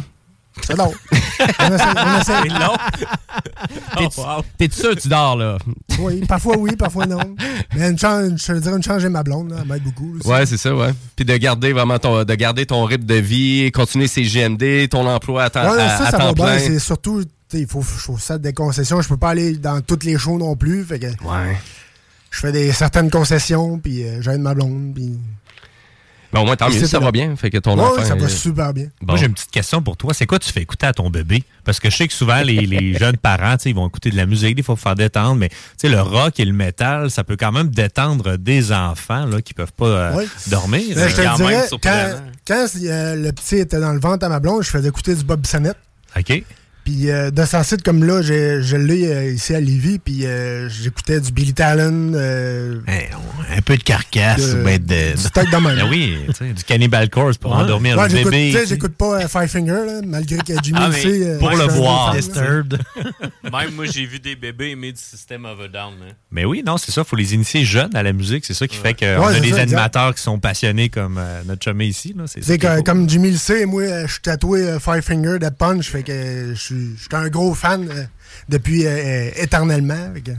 C'est long. on essaie, on essaie. C'est long. (laughs) T'es- Oh, wow. T'es-tu sûr que tu dors, là? Oui, parfois oui, parfois non. Mais une chance, je te dirais une changer ma blonde, là, elle m'aide beaucoup. aussi. Ouais, c'est ça, ouais. Puis de garder vraiment ton, de garder ton rythme de vie, continuer ses GMD, ton emploi à temps, Ouais, ça, à ça temps va bien. plein. C'est surtout, tu sais, il faut, faut ça des concessions. Je peux pas aller dans toutes les shows non plus. Fait que Ouais. je fais des certaines concessions, puis euh, j'aide ma blonde. Puis... Ben, au moins, tant mieux, ça va bien. Fait que ton Ouais, enfant. ça va super bien. Bon. Moi, j'ai une petite question pour toi. C'est quoi tu fais écouter à ton bébé? Parce que je sais que souvent, les, les (laughs) jeunes parents, ils vont écouter de la musique, des fois, pour faire détendre, mais tu sais, le rock et le métal, ça peut quand même détendre des enfants là, qui peuvent pas euh, Ouais. dormir. Mais je te le dirais, quand, quand euh, le petit était dans le ventre à ma blonde, je faisais écouter du Bob Bissonnette. OK. Puis euh, de ce site comme là, j'ai- je l'ai euh, ici à Lévis, puis euh, j'écoutais du Billy Talon. euh, un peu de carcasse, de- ben de... du stock de même. (laughs) Ben oui, tu sais, du Cannibal Corpse pour Ouais. endormir Ouais, le j'écoute- bébé. J'écoute pas euh, Five Finger, là, malgré que Jimmy Ah, mais sait. pour le voir. Disturbed. (laughs) Même moi, j'ai vu des bébés aimer du System of a Down. hein. Mais oui, non, c'est ça. Il faut les initier jeunes à la musique. C'est ça qui fait qu'on Ouais, a des ça, exact. animateurs qui sont passionnés comme euh, notre chumé ici. C'est comme Jimmy le sait, moi, je suis tatoué euh, Five Finger de Punch, fait que je suis suis un gros fan euh, depuis euh, euh, éternellement. fait que-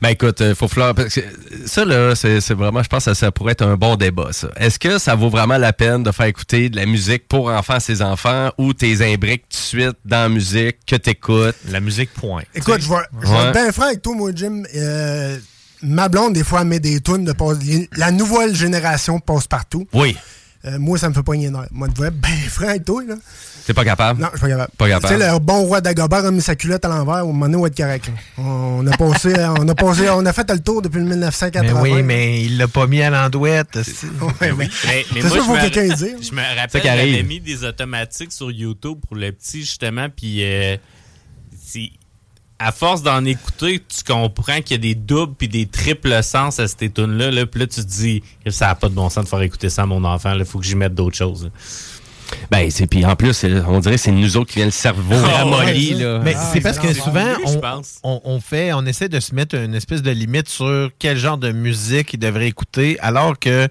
Ben écoute, il faut falloir. parce que ça, là, c'est vraiment, je pense que ça, ça pourrait être un bon débat, ça. Est-ce que ça vaut vraiment la peine de faire écouter de la musique pour enfants à ses enfants ou t'es imbriques tout de suite dans la musique que t'écoutes? La musique, point. Écoute, je vais, je Ouais. être bien franc avec toi, moi, Jim. Euh, ma blonde, des fois, elle met des tunes de passe. La nouvelle génération passe partout. Oui. Euh, moi, ça me fait pas les nerfs. Moi, être bien (laughs) franc avec toi, là. T'es pas capable? Non, je suis pas capable. Pas Tu sais, le bon roi d'Agobert a mis sa culotte à l'envers, au moment donné, on va être correct. là. On a passé, (laughs) on a passé, on a fait le tour depuis le 1980. Mais oui, mais il l'a pas mis à l'endouette. (laughs) Ouais, mais- Mais, mais C'est moi, ça, je faut me- quelqu'un le dise. Je me rappelle, j'avais mis des automatiques sur YouTube pour le petit, justement, puis euh, c'est- à force d'en écouter, tu comprends qu'il y a des doubles puis des triples sens à ces tunes-là. Là, puis là, tu te dis, ça n'a pas de bon sens de faire écouter ça à mon enfant. Il faut que j'y mette d'autres choses. Ben, c'est puis en plus, on dirait que c'est nous autres qui vient le cerveau Ah, ramolli, ouais, là. Mais c'est parce que souvent, on, on fait, on essaie de se mettre une espèce de limite sur quel genre de musique il devrait écouter, alors que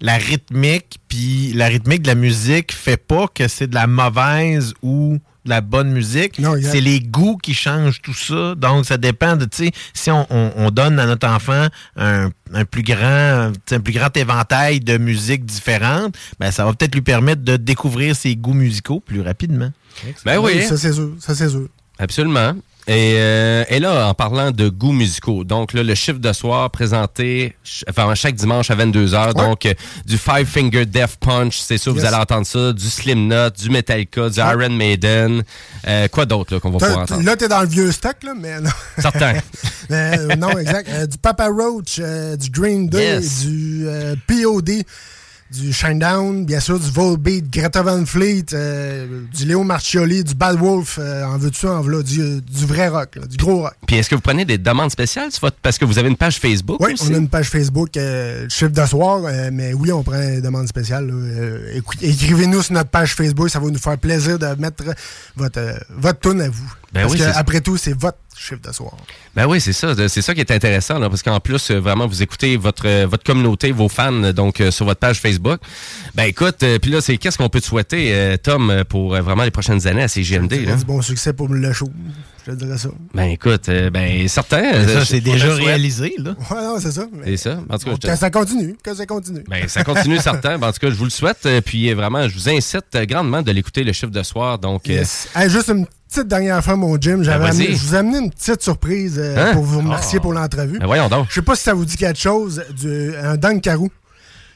la rythmique, puis la rythmique de la musique fait pas que c'est de la mauvaise ou de la bonne musique. C'est les goûts qui changent tout ça. Donc, ça dépend de, tu sais, si on, on- on donne à notre enfant un, un plus grand, un plus grand éventail de musiques différentes, ben, ça va peut-être lui permettre de découvrir ses goûts musicaux plus rapidement. Ben oui. Ça, c'est sûr. Ça, c'est sûr. Absolument. Et, euh, et là, en parlant de goûts musicaux, donc là, le chiffre de soir présenté enfin, chaque dimanche à 22h, donc euh, du Five Finger Death Punch, c'est sûr, vous allez entendre ça, du Slim Knot, du Metallica, du Iron Maiden, euh, quoi d'autre qu'on va pouvoir entendre? Là, t'es dans le vieux stock, là, mais non. Certain. (laughs) Mais, non, exact. Du Papa Roach, du Green Day, Yes. du POD, du Shinedown, bien sûr, du Volbeat, Greta Van Fleet, euh, du Léo Marchioli, du Bad Wolf, euh, en veux-tu, en voilà, du, du vrai rock, là, du gros rock. Puis est-ce que vous prenez des demandes spéciales sur votre- parce que vous avez une page Facebook Oui, aussi? on a une page Facebook, euh, chiffre de soir, euh, mais oui, on prend des demandes spéciales. Écrivez-nous sur notre page Facebook, ça va nous faire plaisir de mettre votre, votre tune à vous. Ben Parce oui, que, c'est ça. après tout, c'est votre chiffre de soir. Ben oui, c'est ça. C'est ça qui est intéressant, là, parce qu'en plus, euh, vraiment, vous écoutez votre, euh, votre communauté, vos fans, donc euh, sur votre page Facebook. Ben écoute, puis là, c'est qu'est-ce qu'on peut te souhaiter, Tom, pour vraiment les prochaines années à CGMD? Là? Du bon succès pour le show, je te dirais ça. Ben écoute, euh, ben certain. Mais ça, c'est déjà réalisé, là. Ouais, non, c'est ça. C'est ça. En tout cas, je te- Que ça continue, que ça continue. Ben, ça continue (laughs) certain. Ben, en tout cas, je vous le souhaite. Puis vraiment, je vous incite grandement de l'écouter le chiffre de soir. Donc, euh. Hey, juste une petite dernière fois, mon Jim. J'avais Ben, je vous ai amené une petite surprise euh, Hein? pour vous remercier Ah. pour l'entrevue. Ben, voyons donc. Je sais pas si ça vous dit quelque chose, du, un. Dankaroo,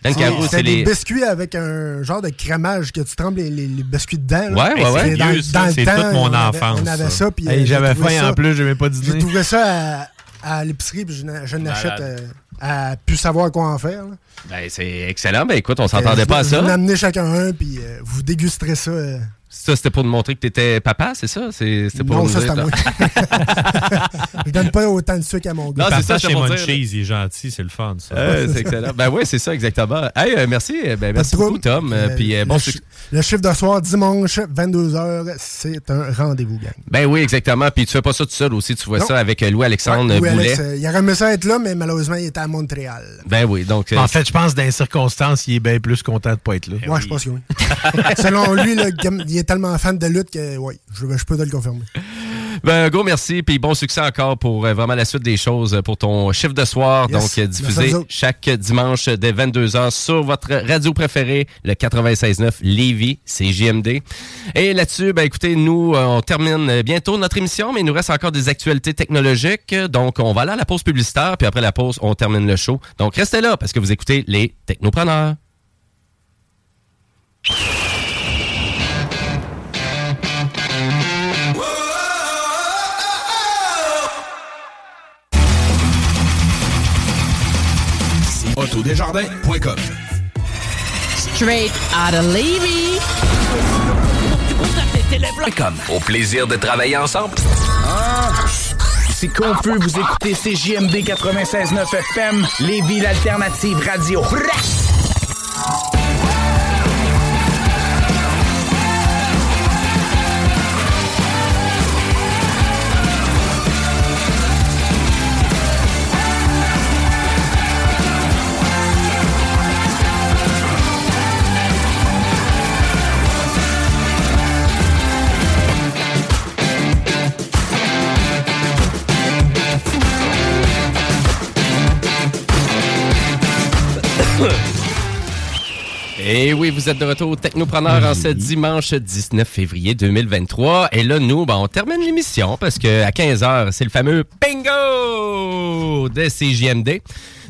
C'est c'est des les- biscuits avec un genre de crémage que tu trembles les, les- les biscuits dedans. là. Ouais, ouais, ouais. Dans, Vieux, ça. dans le C'est temps, toute mon on avait- enfance, On avait ça. ça. puis, Hey, euh, j'avais j'ai trouvé faim ça- en plus, j'avais pas J'ai dîné. trouvé ça à, à l'épicerie, puis je, n'a- je n'achète euh, à plus savoir quoi en faire. ben, c'est excellent. Ben écoute, on s'attendait Euh, pas à je Je vais en ça. amener chacun un, puis euh, vous dégusterez ça. Ça, c'était pour nous montrer que t'étais papa, c'est ça? C'est- C'était pour Non, ça, c'est à moi. (laughs) je donne pas autant de sucre à mon gars. Non, c'est ça, chez. Munchies, il est gentil, c'est le fun, ça. Euh, c'est excellent. Ben oui, c'est ça, exactement. Hey, euh, merci. euh, Ben, merci beaucoup. Tom. Euh, Euh, puis, euh, bon le chiffre de soir, dimanche, 22h, c'est un rendez-vous, gang. Ben oui, exactement. Puis tu fais pas ça tout seul aussi. Tu vois Non. ça avec euh, Louis-Alexandre Ouais, oui, Boulet. Alex, euh, il aurait aimé ça être là, mais malheureusement, il était à Montréal. Ben oui, donc... euh, En fait, je pense que dans les circonstances, il est bien plus content de pas être là. Moi, je pense que oui. (laughs) Selon lui, là, il est tellement fan de lutte que, oui, je, je peux te le confirmer. Ben, un gros merci, puis bon succès encore pour euh, vraiment la suite des choses euh, pour ton chiffre de soir. Yes. Donc, euh, Merci diffusé chaque dimanche dès 22h sur votre radio préférée, le 96.9 Lévis, c'est JMD. Et là-dessus, ben écoutez, nous, on termine bientôt notre émission, mais il nous reste encore des actualités technologiques. Donc, on va aller à la pause publicitaire, puis après la pause, on termine le show. Donc, restez là parce que vous écoutez les Technopreneurs. Autodesjardins.com Straight out of Levy. Comme au plaisir de travailler ensemble. Ah, c'est confus, vous écoutez CJMD 96.9 FM, les villes alternatives radio. Et oui, vous êtes de retour au Technopreneur en ce dimanche 19 février 2023. Et là, nous, ben, on termine l'émission parce que à 15h, c'est le fameux bingo de CJMD.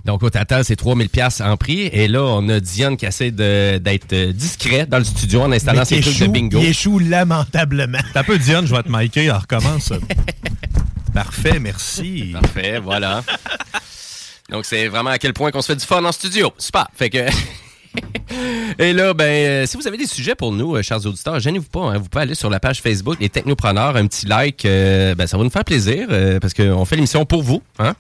Donc, au total, c'est 3000 pièces en prix. Et là, on a Diane qui essaie de- d'être euh, discret dans le studio en installant ses trucs de bingo. Il échoue lamentablement. T'as peu, Diane, je vais te micer, on recommence. (laughs) Parfait, merci. Parfait, voilà. Donc, c'est vraiment à quel point qu'on se fait du fun en studio. Super. Fait que. (laughs) Et là, ben, euh, si vous avez des sujets pour nous, euh, chers auditeurs, gênez-vous pas. hein. vous pouvez aller sur la page Facebook Les Technopreneurs, un petit like, euh, ben, ça va nous faire plaisir parce qu'on fait l'émission pour vous. Hein?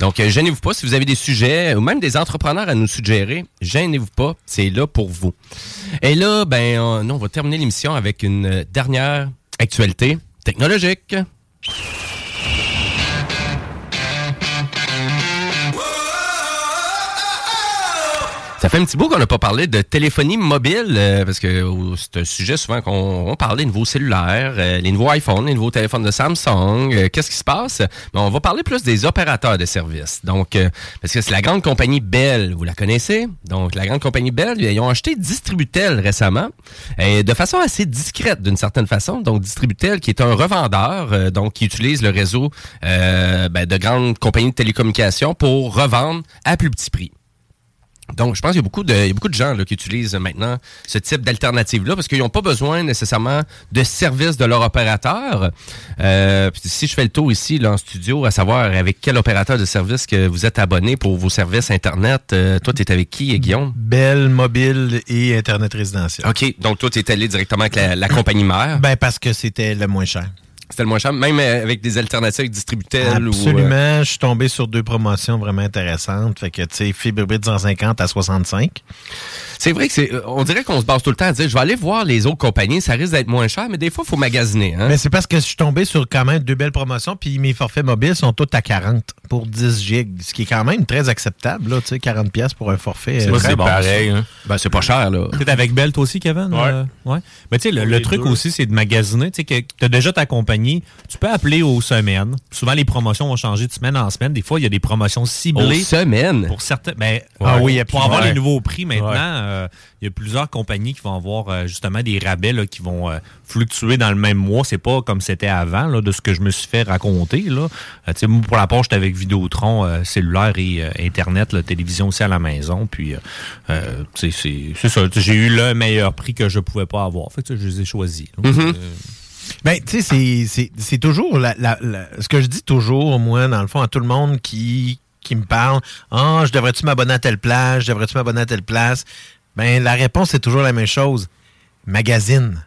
Donc, gênez-vous pas si vous avez des sujets ou même des entrepreneurs à nous suggérer. Gênez-vous pas, c'est là pour vous. Et là, ben, on, nous, on va terminer l'émission avec une dernière actualité technologique. Ça fait un petit bout qu'on n'a pas parlé de téléphonie mobile, euh, parce que euh, c'est un sujet souvent qu'on on parle des nouveaux cellulaires, euh, les nouveaux iPhones, les nouveaux téléphones de Samsung. euh, Qu'est-ce qui se passe? Mais on va parler plus des opérateurs de services. Donc, euh, parce que c'est la grande compagnie Bell, vous la connaissez? Donc, la grande compagnie Bell, ils ont acheté Distributel récemment, de façon assez discrète d'une certaine façon. Donc, Distributel, qui est un revendeur, donc qui utilise le réseau ben, de grandes compagnies de télécommunications pour revendre à plus petit prix. Donc, je pense qu'il y a beaucoup de, il y a beaucoup de gens là, qui utilisent maintenant ce type d'alternative-là parce qu'ils n'ont pas besoin nécessairement de services de leur opérateur. Euh, si je fais le tour ici là, en studio, à savoir avec quel opérateur de service que vous êtes abonné pour vos services Internet, euh, toi, tu es avec qui, Guillaume? Belle, mobile et Internet résidentiel. OK. Donc, toi, tu es allé directement avec la, la compagnie mère? Ben, parce que c'était le moins cher. C'était le moins cher, même euh, avec des alternatives avec Distributel ou... euh, Absolument. Je suis tombé sur deux promotions vraiment intéressantes. Fait que, tu sais, fibre hybride 150 à 65. C'est vrai que c'est. euh, On dirait qu'on se base tout le temps à dire je vais aller voir les autres compagnies, ça risque d'être moins cher, mais des fois, il faut magasiner. Hein? Mais c'est parce que je suis tombé sur quand même deux belles promotions, puis mes forfaits mobiles sont tous à 40 pour 10 gigs, ce qui est quand même très acceptable, là, tu sais, 40 pièces pour un forfait. C'est euh, c'est bon, pareil. Hein. Ben, c'est pas cher, là. T'es avec Bell, toi aussi, Kevin? Ouais. Euh, ouais. Mais tu sais, le, truc deux. aussi, c'est de magasiner. Tu sais, que t'as déjà ta compagnie. Tu peux appeler aux semaines. Souvent, les promotions vont changer de semaine en semaine. Des fois, il y a des promotions ciblées. Aux semaines? Pour certains. Ben, Ah oui, pour avoir ouais. les nouveaux prix maintenant, Ouais. euh, il y a plusieurs compagnies qui vont avoir euh, justement des rabais là, qui vont euh, fluctuer dans le même mois. C'est pas comme c'était avant, là, de ce que je me suis fait raconter. Là. Moi, pour la part, j'étais avec Vidéotron, cellulaire et Internet, la télévision aussi à la maison. Puis, c'est ça. J'ai eu le meilleur prix que je pouvais pas avoir. Fait que, je les ai choisis. là. Ben, tu sais, c'est- c'est- c'est toujours la, la- la- ce que je dis toujours, moi, dans le fond, à tout le monde qui, qui me parle Ah, je devrais-tu m'abonner à telle place, je devrais-tu m'abonner à telle place Ben, la réponse, c'est toujours la même chose. Magazine.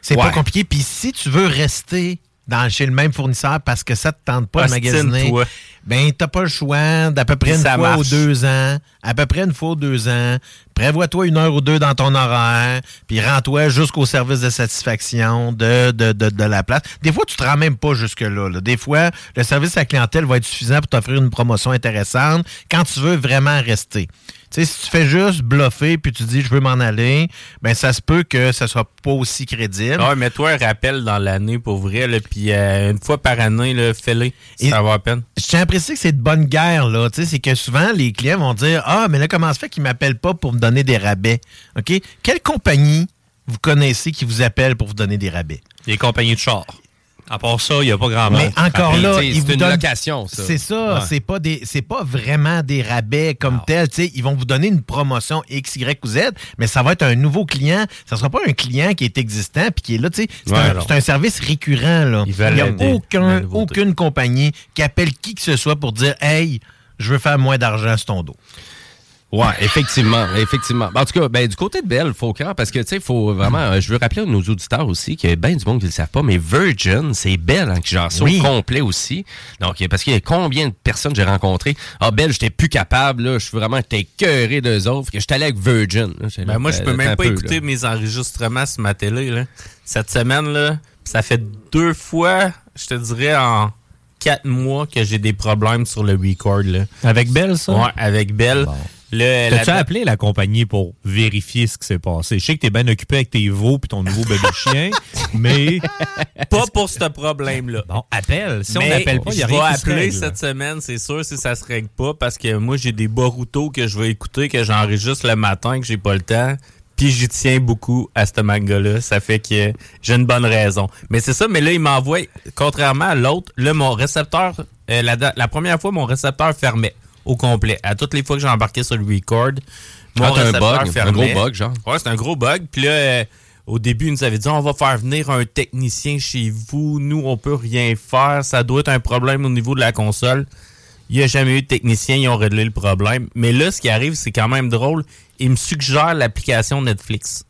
C'est pas compliqué. Puis si tu veux rester dans, chez le même fournisseur parce que ça te tente pas de magasiner, Ostine-toi. ben t'as pas le choix d'à peu près une ça fois marche. ou deux ans, à peu près une fois ou deux ans, prévois-toi une heure ou deux dans ton horaire, puis rends-toi jusqu'au service de satisfaction de, de, de, de la place. Des fois, tu te rends même pas jusque-là. là. Des fois, le service à la clientèle va être suffisant pour t'offrir une promotion intéressante quand tu veux vraiment rester. Tu sais, si tu fais juste bluffer puis tu dis je veux m'en aller, ben ça se peut que ça soit pas aussi crédible. Ouais, mais toi, un rappel dans l'année pour vrai, puis euh, une fois par année, là, fais-le. Ça va à peine. Je tiens à préciser que c'est de bonne guerre, là. Tu sais, c'est que souvent, les clients vont dire Ah, mais là, comment se fait qu'ils m'appellent pas pour me donner des rabais? OK? Quelle compagnie vous connaissez qui vous appelle pour vous donner des rabais? Les compagnies de chars. À part ça, il n'y a pas grand. Mais encore là, c'est vous une donnent- location, ça. C'est ça, Ouais. c'est pas des, c'est pas vraiment des rabais comme tel. Tu sais, ils vont vous donner une promotion X, Y ou Z, mais ça va être un nouveau client. Ça sera pas un client qui est existant puis qui est là. Tu sais, c'est Ouais, un, un service récurrent là. Il n'y a aucun, aucune compagnie qui appelle qui que ce soit pour dire, hey, je veux faire moins d'argent sur ton dos. Ouais, effectivement, effectivement. En tout cas, ben, du côté de Bell, faut craindre parce que, tu sais, faut vraiment, euh, je veux rappeler à nos auditeurs aussi qu'il y a bien du monde qui ne le savent pas, mais Virgin, c'est Bell hein, qui gère ça Oui. au complet aussi. Donc, parce qu'il y a combien de personnes j'ai rencontrées? Ah, Bell, j'étais plus capable, là, je suis vraiment, j'étais écœuré d'eux autres, que j'étais allé avec Virgin. là. J'étais là, Ben, moi, je euh, peux même pas peu, écouter là. mes enregistrements sur ma télé. Là. Cette semaine, là, ça fait deux fois, je te dirais, en quatre mois que j'ai des problèmes sur le record. Là. Avec Bell, ça? Ouais, avec Bell. Le- T'as-tu la- appelé la compagnie pour vérifier ce qui s'est passé? Je sais que t'es bien occupé avec tes veaux puis ton nouveau bébé (laughs) chien, mais... Pas pour ce problème-là. Bon, appelle. Si on n'appelle pas, il y a rien se appeler règle. cette semaine, c'est sûr, si ça se règle pas, parce que moi, j'ai des Boruto que je vais écouter, que j'enregistre le matin, que j'ai pas le temps. Puis j'y tiens beaucoup à ce manga-là. Ça fait que j'ai une bonne raison. Mais c'est ça, mais là, il m'envoie, contrairement à l'autre, là, mon récepteur, euh, la première fois, mon récepteur fermait au complet. À toutes les fois que j'ai embarqué sur le record, mon Ah, un bug, un gros bug, genre. Ouais, c'est un gros bug. Puis là, euh, au début, ils nous avaient dit on va faire venir un technicien chez vous. Nous, on peut rien faire. Ça doit être un problème au niveau de la console. Il n'y a jamais eu de technicien, ils ont réglé le problème. Mais là, ce qui arrive, c'est quand même drôle. Ils me suggèrent l'application Netflix.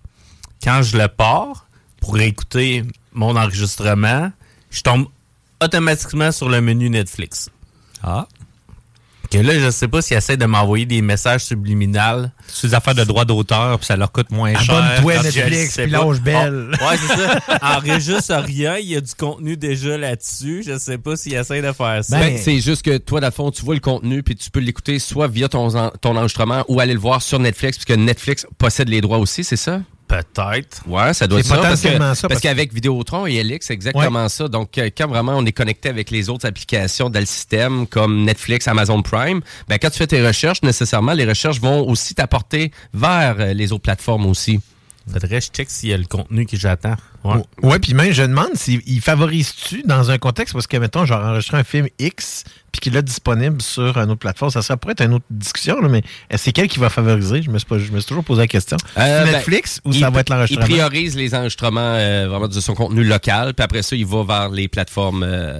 Quand je le pars pour écouter mon enregistrement, je tombe automatiquement sur le menu Netflix. Ah. Que là, je sais pas s'ils essaient de m'envoyer des messages subliminales. C'est des affaires de droit d'auteur, puis ça leur coûte moins cher. Abonne-toi à Netflix, puis lâche belle. Ah, ouais, c'est ça. (laughs) Enregistre rien, il y a du contenu déjà là-dessus. Je sais pas s'ils essaient de faire ça. Ben, c'est juste que toi, dans le fond, tu vois le contenu puis tu peux l'écouter soit via ton, ton enregistrement ou aller le voir sur Netflix puisque Netflix possède les droits aussi, c'est ça? Peut-être. Ouais, ça doit être ça. Parce- qu'avec Vidéotron et Elix, c'est exactement ça. Donc, euh, quand vraiment on est connecté avec les autres applications dans le système, comme Netflix, Amazon Prime, ben, quand tu fais tes recherches, nécessairement, les recherches vont aussi t'apporter vers euh, les autres plateformes aussi. Faudrait que je check s'il y a le contenu que j'attends. Ouais. Ouais, puis même, je demande s'il favorise-tu dans un contexte, parce que, mettons, genre, enregistrer un film X, puis qu'il est disponible sur une autre plateforme, ça serait pourrait être une autre discussion, là, mais est-ce c'est quel qui va favoriser? Je me suis, pas- je me suis toujours posé la question. Euh, ben, Netflix ou il- ça va être Il l'enregistrement? priorise les enregistrements euh, vraiment de son contenu local, puis après ça, il va vers les plateformes euh,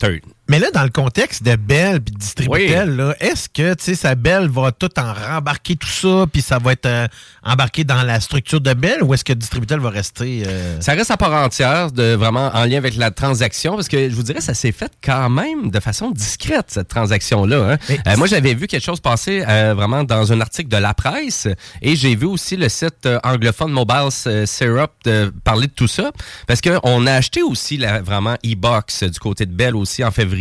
third. Mais là, dans le contexte de Bell puis de Distributel, là, est-ce que tu sais, sa Bell va tout en rembarquer tout ça, puis ça va être euh, embarqué dans la structure de Bell, ou est-ce que Distributel va rester. euh, Ça reste à part entière, de, vraiment en lien avec la transaction, parce que je vous dirais, ça s'est fait quand même de façon discrète, cette transaction-là. hein. Euh, moi, j'avais vu quelque chose passer vraiment dans un article de la presse, et j'ai vu aussi le site anglophone Mobile Syrup de parler de tout ça, parce qu'on a acheté aussi la, vraiment e-box du côté de Bell aussi en février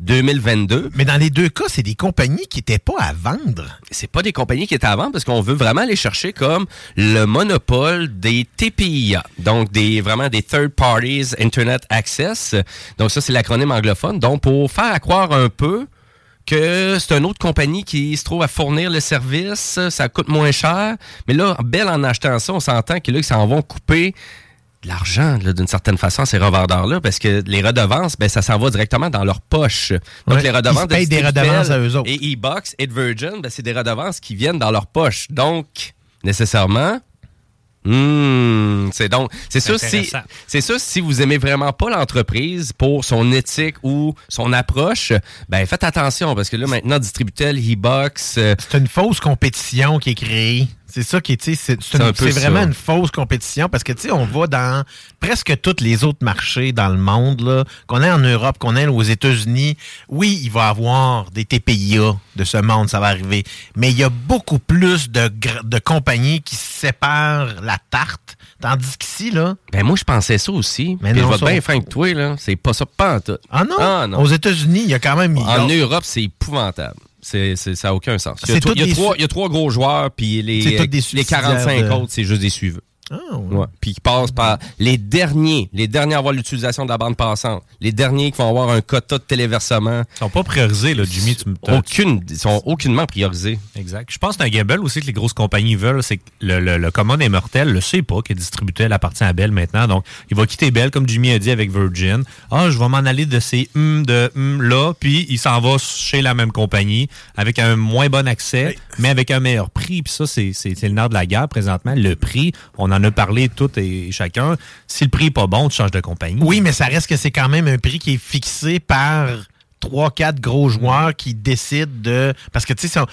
2022. Mais dans les deux cas, c'est des compagnies qui n'étaient pas à vendre. C'est pas des compagnies qui étaient à vendre parce qu'on veut vraiment aller chercher comme le monopole des TPIA. Donc, des, vraiment des Third Parties Internet Access. Donc, ça, c'est l'acronyme anglophone. Donc, pour faire à croire un peu que c'est une autre compagnie qui se trouve à fournir le service, ça coûte moins cher. Mais là, Bell en achetant ça, on s'entend que là, ils s'en vont couper de l'argent d'une certaine façon à ces revendeurs-là parce que les redevances, ben, ça s'en va directement dans leur poche. Donc Ouais, les ils redevances de payent des redevances à eux autres. Et E-Box et de Virgin, ben, c'est des redevances qui viennent dans leur poche. Donc, nécessairement, hmm, c'est donc c'est sûr si c'est sûr si vous aimez vraiment pas l'entreprise pour son éthique ou son approche, ben faites attention parce que là maintenant Distributel, E-Box, euh, C'est une fausse compétition qui est créée. C'est ça qui est, tu sais, c'est vraiment une fausse compétition parce que, tu sais, on va dans presque tous les autres marchés dans le monde, là, qu'on ait en Europe, qu'on ait aux États-Unis. Oui, il va y avoir des TPIA de ce monde, ça va arriver. Mais il y a beaucoup plus de, compagnies qui séparent la tarte. Tandis qu'ici, là. ben moi je pensais ça aussi. Mais non, je vais ça- bien avec toi là, c'est pas ça pas en tout. Ah non? Aux États-Unis, il y a quand même. En Europe, c'est épouvantable. C'est, c'est- ça n'a aucun sens. Il y, a trois- il y a des trois, su- il y a trois gros joueurs, puis les, les subsidiaires 45 de- autres, c'est juste des suiveux. Ah, ouais. Ouais. Puis qui passent par les derniers, les derniers à avoir l'utilisation de la bande passante, les derniers qui vont avoir un quota de téléversement. Ils sont pas priorisés, là, Jimmy. Tu Aucune, ils sont aucunement priorisés. Exact. Je pense que c'est un gamble aussi que les grosses compagnies veulent, c'est que le, le, le mortel, le sait pas que Distributel appartient à Bell maintenant. Donc, il va quitter Bell, comme Jimmy a dit avec Virgin. Ah, je vais m'en aller de ces hum de hum là, puis il s'en va chez la même compagnie avec un moins bon accès, mais avec un meilleur prix. Puis ça, c'est le nerf de la guerre présentement. Le prix, on en a parlé tout et chacun. Si le prix est pas bon, tu changes de compagnie. Oui, mais ça reste que c'est quand même un prix qui est fixé par trois, quatre gros joueurs qui décident de. Parce que, tu sais, euh,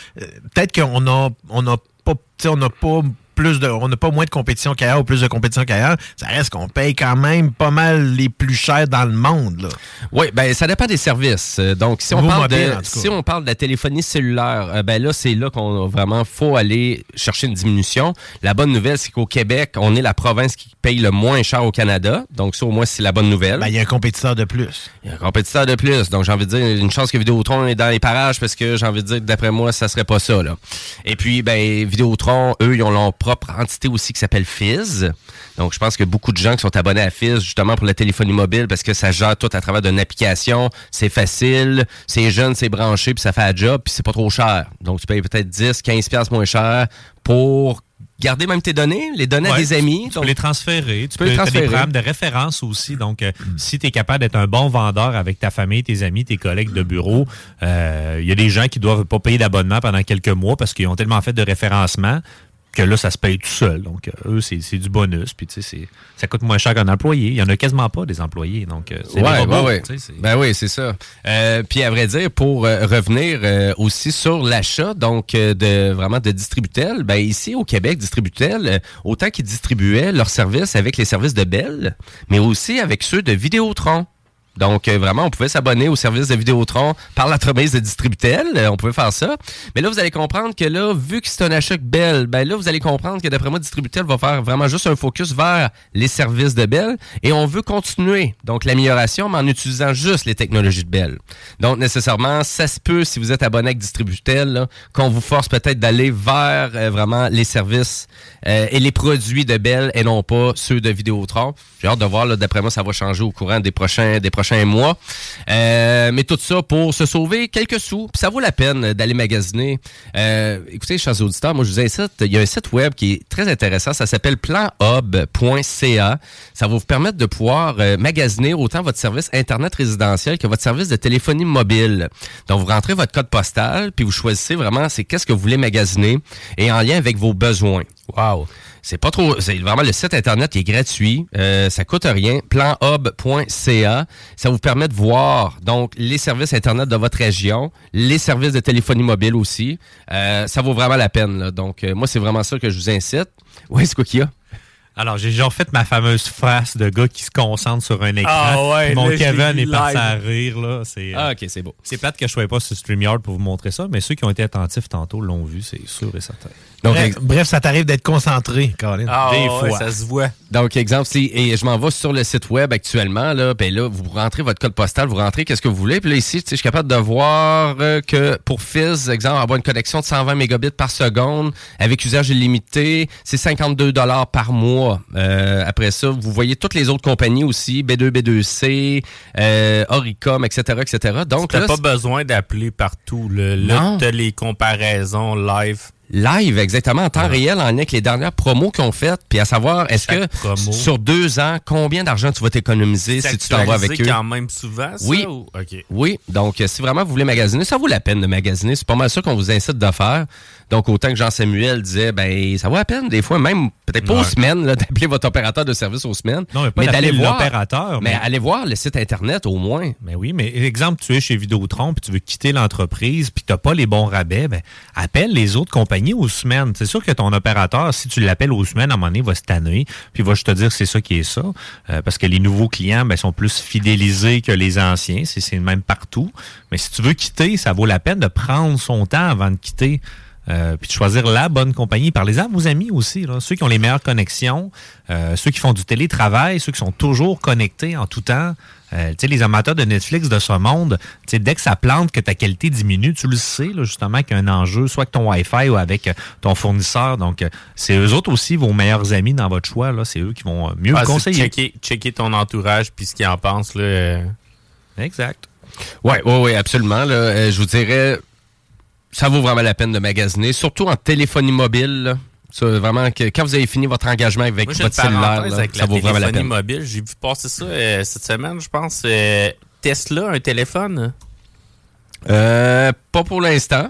peut-être qu'on a, on pas, n'a pas plus de, on n'a pas moins de compétition qu'ailleurs ou plus de compétition qu'ailleurs. Ça reste qu'on paye quand même pas mal les plus chers dans le monde, là. Oui, ben ça dépend des services. Euh, Donc, si on, parle mobile, de, si on parle de la téléphonie cellulaire, euh, ben là, c'est là qu'on vraiment faut aller chercher une diminution. La bonne nouvelle, c'est qu'au Québec, on est la province qui paye le moins cher au Canada. Donc, ça, au moins, c'est la bonne nouvelle. Ben, il y a un compétiteur de plus. Il y a un compétiteur de plus. Donc, j'ai envie de dire, une chance que Vidéotron est dans les parages parce que j'ai envie de dire que d'après moi, ça serait pas ça, là. Et puis, ben, Vidéotron, eux, ils ont leur propre entité aussi qui s'appelle Fizz. Donc, je pense que beaucoup de gens qui sont abonnés à Fizz, justement, pour la téléphonie mobile parce que ça gère tout à travers d'une application. C'est facile, c'est jeune, c'est branché, puis ça fait un job, puis c'est pas trop cher. Donc, tu payes peut-être 10, 15 piastres moins cher pour garder même tes données, les données à des amis. Tu peux les transférer. Tu peux, les transférer. des programmes de référence aussi. Donc, euh, si tu es capable d'être un bon vendeur avec ta famille, tes amis, tes collègues de bureau, euh, il y a des gens qui doivent pas payer d'abonnement pendant quelques mois parce qu'ils ont tellement fait de référencement que là, ça se paye tout seul. Donc, euh, eux, c'est c'est du bonus. Puis, tu sais, c'est- ça coûte moins cher qu'un employé. Il y en a quasiment pas des employés. Donc, euh, c'est Ouais, robots, ouais, ouais. Ben oui, c'est ça. Euh, puis à vrai dire, pour euh, revenir euh, aussi sur l'achat, donc euh, de vraiment de Distributel, ben ici au Québec, Distributel, autant qu'ils distribuaient leurs services avec les services de Bell, mais aussi avec ceux de Vidéotron. Donc, euh, vraiment, on pouvait s'abonner au service de Vidéotron par l'entremise de Distributel. Euh, on pouvait faire ça. Mais là, vous allez comprendre que là, vu que c'est un achat Bell, ben là, vous allez comprendre que d'après moi, Distributel va faire vraiment juste un focus vers les services de Bell. Et on veut continuer, donc, l'amélioration, mais en utilisant juste les technologies de Bell. Donc, nécessairement, ça se peut, si vous êtes abonné avec Distributel, qu'on vous force peut-être d'aller vers euh, vraiment les services et les produits de Bell et non pas ceux de Vidéotron. J'ai hâte de voir, là, d'après moi, ça va changer au courant des prochains, des prochains mois. Euh, mais tout ça pour se sauver quelques sous. Puis ça vaut la peine d'aller magasiner. Euh, écoutez, chers auditeurs, moi, je vous incite, il y a un site web qui est très intéressant. Ça s'appelle planhub.ca. Ça va vous permettre de pouvoir euh, magasiner autant votre service Internet résidentiel que votre service de téléphonie mobile. Donc, vous rentrez votre code postal, puis vous choisissez vraiment c'est qu'est-ce que vous voulez magasiner et en lien avec vos besoins. Wow! C'est pas trop. C'est vraiment le site internet qui est gratuit. Euh, ça coûte rien. Planhub.ca. Ça vous permet de voir donc les services internet de votre région, les services de téléphonie mobile aussi. Euh, ça vaut vraiment la peine. là. Donc euh, moi c'est vraiment ça que je vous incite. Oui, c'est quoi qu'il y a? Alors, j'ai genre fait ma fameuse face de gars qui se concentre sur un écran. Ah ouais, Puis Mon là, Kevin est parti live. à rire. Là. C'est, euh, Ah, ok, c'est beau. C'est plate que je ne sois pas sur StreamYard pour vous montrer ça, mais ceux qui ont été attentifs tantôt l'ont vu, c'est sûr et certain. Donc, bref, ex- bref, ça t'arrive d'être concentré, Colin. Ah, Des ouais, fois. ça se voit. Donc, exemple, si et je m'en vais sur le site web actuellement, là, ben là, vous rentrez votre code postal, vous rentrez qu'est-ce que vous voulez? Puis là, ici, tu sais, je suis capable de voir euh, que pour Fizz, exemple, avoir une connexion de 120 mégabits par seconde avec usage illimité, c'est 52 dollars par mois. Euh, après ça, vous voyez toutes les autres compagnies aussi, B2, B2C, euh, Oricom, etc., etc. Donc, T'as pas besoin d'appeler partout. Là, là Non. t'as les comparaisons live. Live, exactement, en temps réel, en lien avec les dernières promos qu'ils ont faites, puis à savoir, est-ce que promo. sur deux ans, combien d'argent tu vas t'économiser si tu t'en vas avec eux? quand même souvent, ça? Oui. ou-? Oui, donc euh, si vraiment vous voulez magasiner, ça vaut la peine de magasiner. C'est pas mal ça qu'on vous incite de faire. Donc autant que Jean-Samuel disait, ben ça vaut la peine des fois, même peut-être pas Ouais. aux semaines, (laughs) d'appeler votre opérateur de service aux semaines. Non, mais pas d'aller voir l'opérateur, Mais mais- allez voir le site internet au moins. Mais oui, mais exemple, tu es chez Vidéotron puis tu veux quitter l'entreprise puis tu n'as pas les bons rabais, ben, appelle les autres compagnies aux semaines. C'est sûr que ton opérateur, si tu l'appelles aux semaines, à un moment donné, va se tanner puis va juste te dire que c'est ça qui est ça. Euh, parce que les nouveaux clients ben, sont plus fidélisés que les anciens. C'est c'est le même partout. Mais si tu veux quitter, ça vaut la peine de prendre son temps avant de quitter. Euh, puis de choisir la bonne compagnie. Parlez-en à vos amis aussi, ceux qui ont les meilleures connexions, euh, ceux qui font du télétravail, ceux qui sont toujours connectés en tout temps. Euh, tu sais, les amateurs de Netflix de ce monde, tu sais, dès que ça plante, que ta qualité diminue, tu le sais, là, justement, qu'il y a un enjeu, soit avec ton Wi-Fi ou avec euh, ton fournisseur. Donc, euh, c'est eux autres aussi vos meilleurs amis dans votre choix. là. C'est eux qui vont euh, mieux Ah, vous conseiller. Checker, checker ton entourage puis ce qu'il en pense. Là, euh. Exact. Oui, oui, oui, absolument. là. Euh, je vous dirais, ça vaut vraiment la peine de magasiner, surtout en téléphonie mobile. là. Ça, vraiment, que, quand vous avez fini votre engagement avec Moi, votre cellulaire, là, avec ça la vaut vraiment la peine. mobile. J'ai vu passer ça euh, cette semaine, je pense. Euh, Tesla, un téléphone? Euh, pas pour l'instant.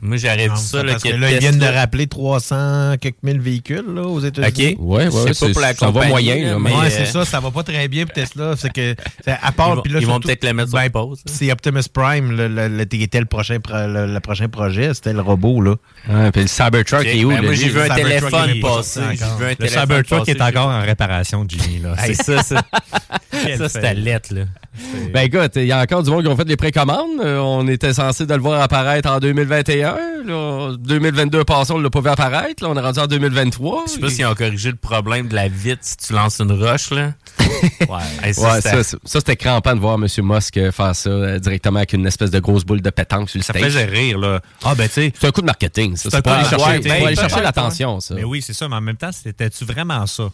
Moi, dit ça. Là, parce que là, ils viennent de rappeler 300 quelques mille véhicules là, aux États-Unis. OK. Ouais, ouais, c'est- pas pour la ça va moyen, là, mais ouais, euh, c'est ça, ça va pas très bien pour Tesla. C'est que, à part, Ils vont- puis là, ils vont peut-être le mettre sur ben, pause, hein. C'est Optimus Prime, le, le, le- qui était le prochain, pro- le, le prochain projet, c'était le robot. Là. Ouais, puis le Cybertruck est où? ben moi, j'ai vu un téléphone il est pas passer. Le Cybertruck est encore en réparation, Jimmy. C'est- ça, ça, (laughs) ça c'était lettre, là. Ben écoute, il y a encore du monde qui ont fait les précommandes. Euh, on était censé de le voir apparaître en 2021. Là. 2022 passé, on l'a pas vu apparaître. Là, on est rendu en 2023. Je sais pas s'ils ont corrigé le problème de la vitre si tu lances une roche, là. (laughs) Ouais, Hey, ça, Ouais, c'était- ça, ça, ça, c'était crampant de voir M. Musk euh, faire ça euh, directement avec une espèce de grosse boule de pétanque sur le Ça stage. faisait rire, là. Ah, ben, tu sais. C'est un coup de marketing, ça. C'est pour coup aller chercher, Ben, chercher l'attention, ça. Mais oui, c'est ça, mais en même temps, c'était-tu vraiment ça?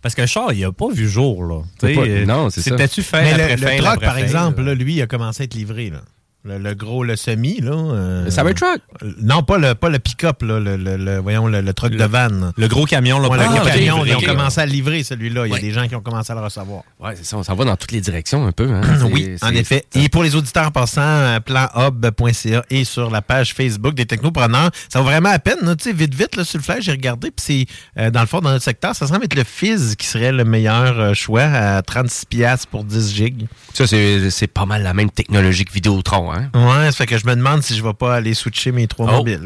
Parce que Charles, il a pas vu jour, là. Pas- sais, euh, non, c'est ça. C'était-tu fait Mais après le, le truck, après par exemple, là? là, lui, il a commencé à être livré. Là. Le, le gros, le semi, là. euh, Le Cybertruck? euh, Non, pas le, pas le pick-up, là, le, le- le- voyons, le, truck de van. Le gros camion, là. Ouais, le gros Ah, camion, ils ont commencé à livrer, celui-là. Il y a Ouais. des gens qui ont commencé à le recevoir. Ouais, c'est ça. On s'en va dans toutes les directions un peu. Hein? (clears throat) Oui, en effet. Et pour les auditeurs en passant, euh, planhub.ca et sur la page Facebook des technopreneurs, ça vaut vraiment la peine. Tu sais, vite, vite, là, sur le flash, j'ai regardé, puis c'est, euh, dans le fond, dans notre secteur, ça semble être le Fizz qui serait le meilleur choix à 36$ piastres pour 10 gigs. Ça, c'est c'est pas mal la même technologie que Vidéotron. Hein? Ouais, ça fait que je me demande si je vais pas aller switcher mes trois Oh, mobiles.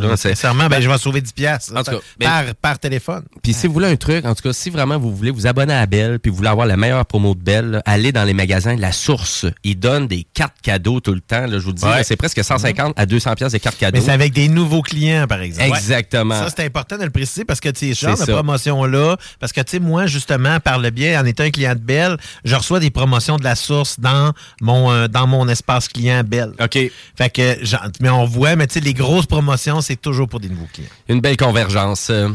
ben, sincèrement, ben, je vais sauver 10 piastres, En tout cas, par, ben- par téléphone. Puis si vous voulez un truc, en tout cas, si vraiment vous voulez vous abonner à Bell, puis vous voulez avoir la meilleure promo de Bell, là, allez dans les magasins La Source. Ils donnent des cartes cadeaux tout le temps. là, je vous dis, Ouais. c'est presque 150 à 200 pièces des cartes cadeaux. Mais c'est avec des nouveaux clients, par exemple. Exactement. Ça, c'est important de le préciser parce que, tu sais, ce genre de promotion-là, parce que, tu sais, moi, justement, par le biais, en étant un client de Bell, je reçois des promotions de la source dans mon, euh, dans mon espace client Bell. OK. Fait que, mais on voit, mais tu sais, les grosses promotions, c'est toujours pour des nouveaux clients. Une belle convergence. Euh,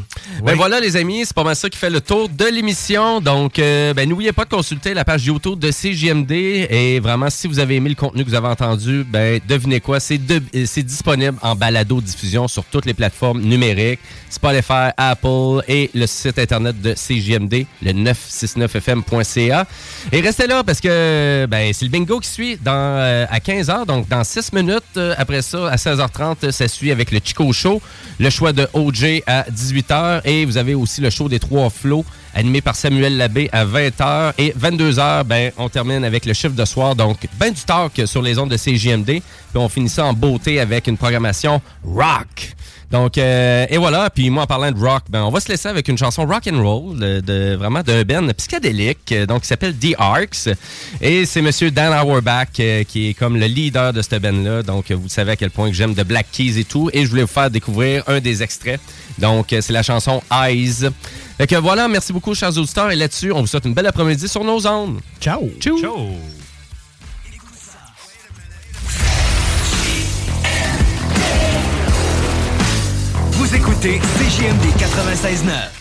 Ben voilà, les amis, c'est pas mal ça qui fait le tour de l'émission. Donc, euh, ben, n'oubliez pas de consulter la page YouTube de CJMD. Et vraiment, si vous avez aimé le contenu que vous avez entendu, ben, devinez quoi, c'est de- disponible en balado-diffusion sur toutes les plateformes numériques, Spotify, Apple et le site internet de CJMD, le 969fm.ca. Et restez là parce que ben, c'est le bingo qui suit dans, euh, à 15h, donc dans 6 minutes. Euh, après ça, à 16h30, ça suit avec le Chico Show, le choix de OJ à 18h et vous avez aussi le show des trois flots animé par Samuel Labbé à 20h et 22h, ben, on termine avec le chiffre de soir, donc ben du talk sur les ondes de CJMD. Puis on finit ça en beauté avec une programmation rock. Donc, euh, et voilà. Puis moi, en parlant de rock, ben, on va se laisser avec une chanson rock and roll, de, de- vraiment d'un band psychédélique, euh, donc qui s'appelle The Arcs. Et c'est Monsieur Dan Auerbach euh, qui est comme le leader de cette band-là. Donc, vous savez à quel point que j'aime de Black Keys et tout. Et je voulais vous faire découvrir un des extraits. Donc, c'est la chanson Eyes. Fait que voilà, merci beaucoup, chers auditeurs. Et là-dessus, on vous souhaite une belle après-midi sur nos ondes. Ciao. Ciao. Vous écoutez CJMD 96.9.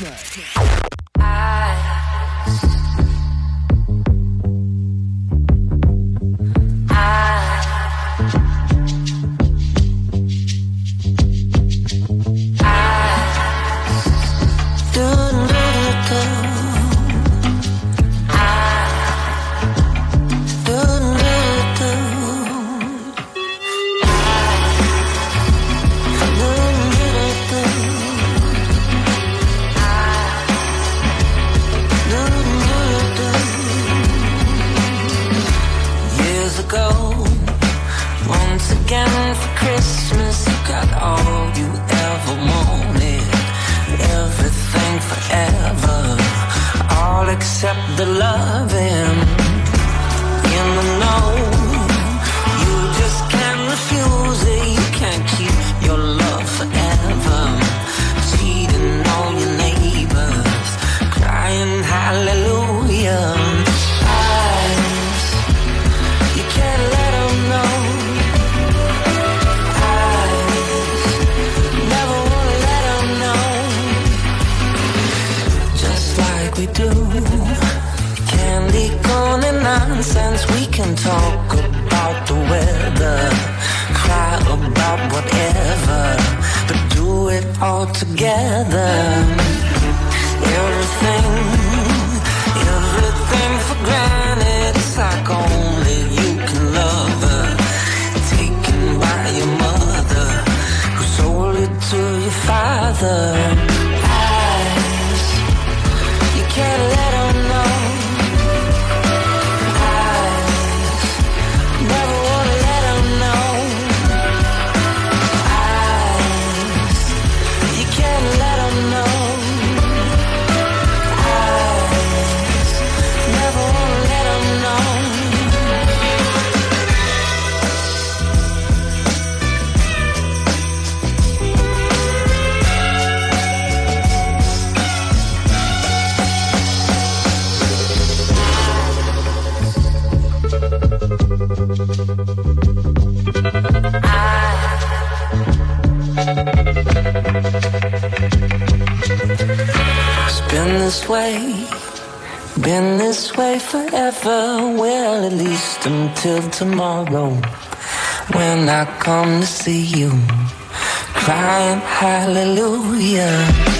the loving. Together. Everything, everything for granted. It's like only you can love her. Taken by your mother, who sold it to your father. Eyes, you can't let know. Eyes, never tomorrow. when I come to see you, crying hallelujah.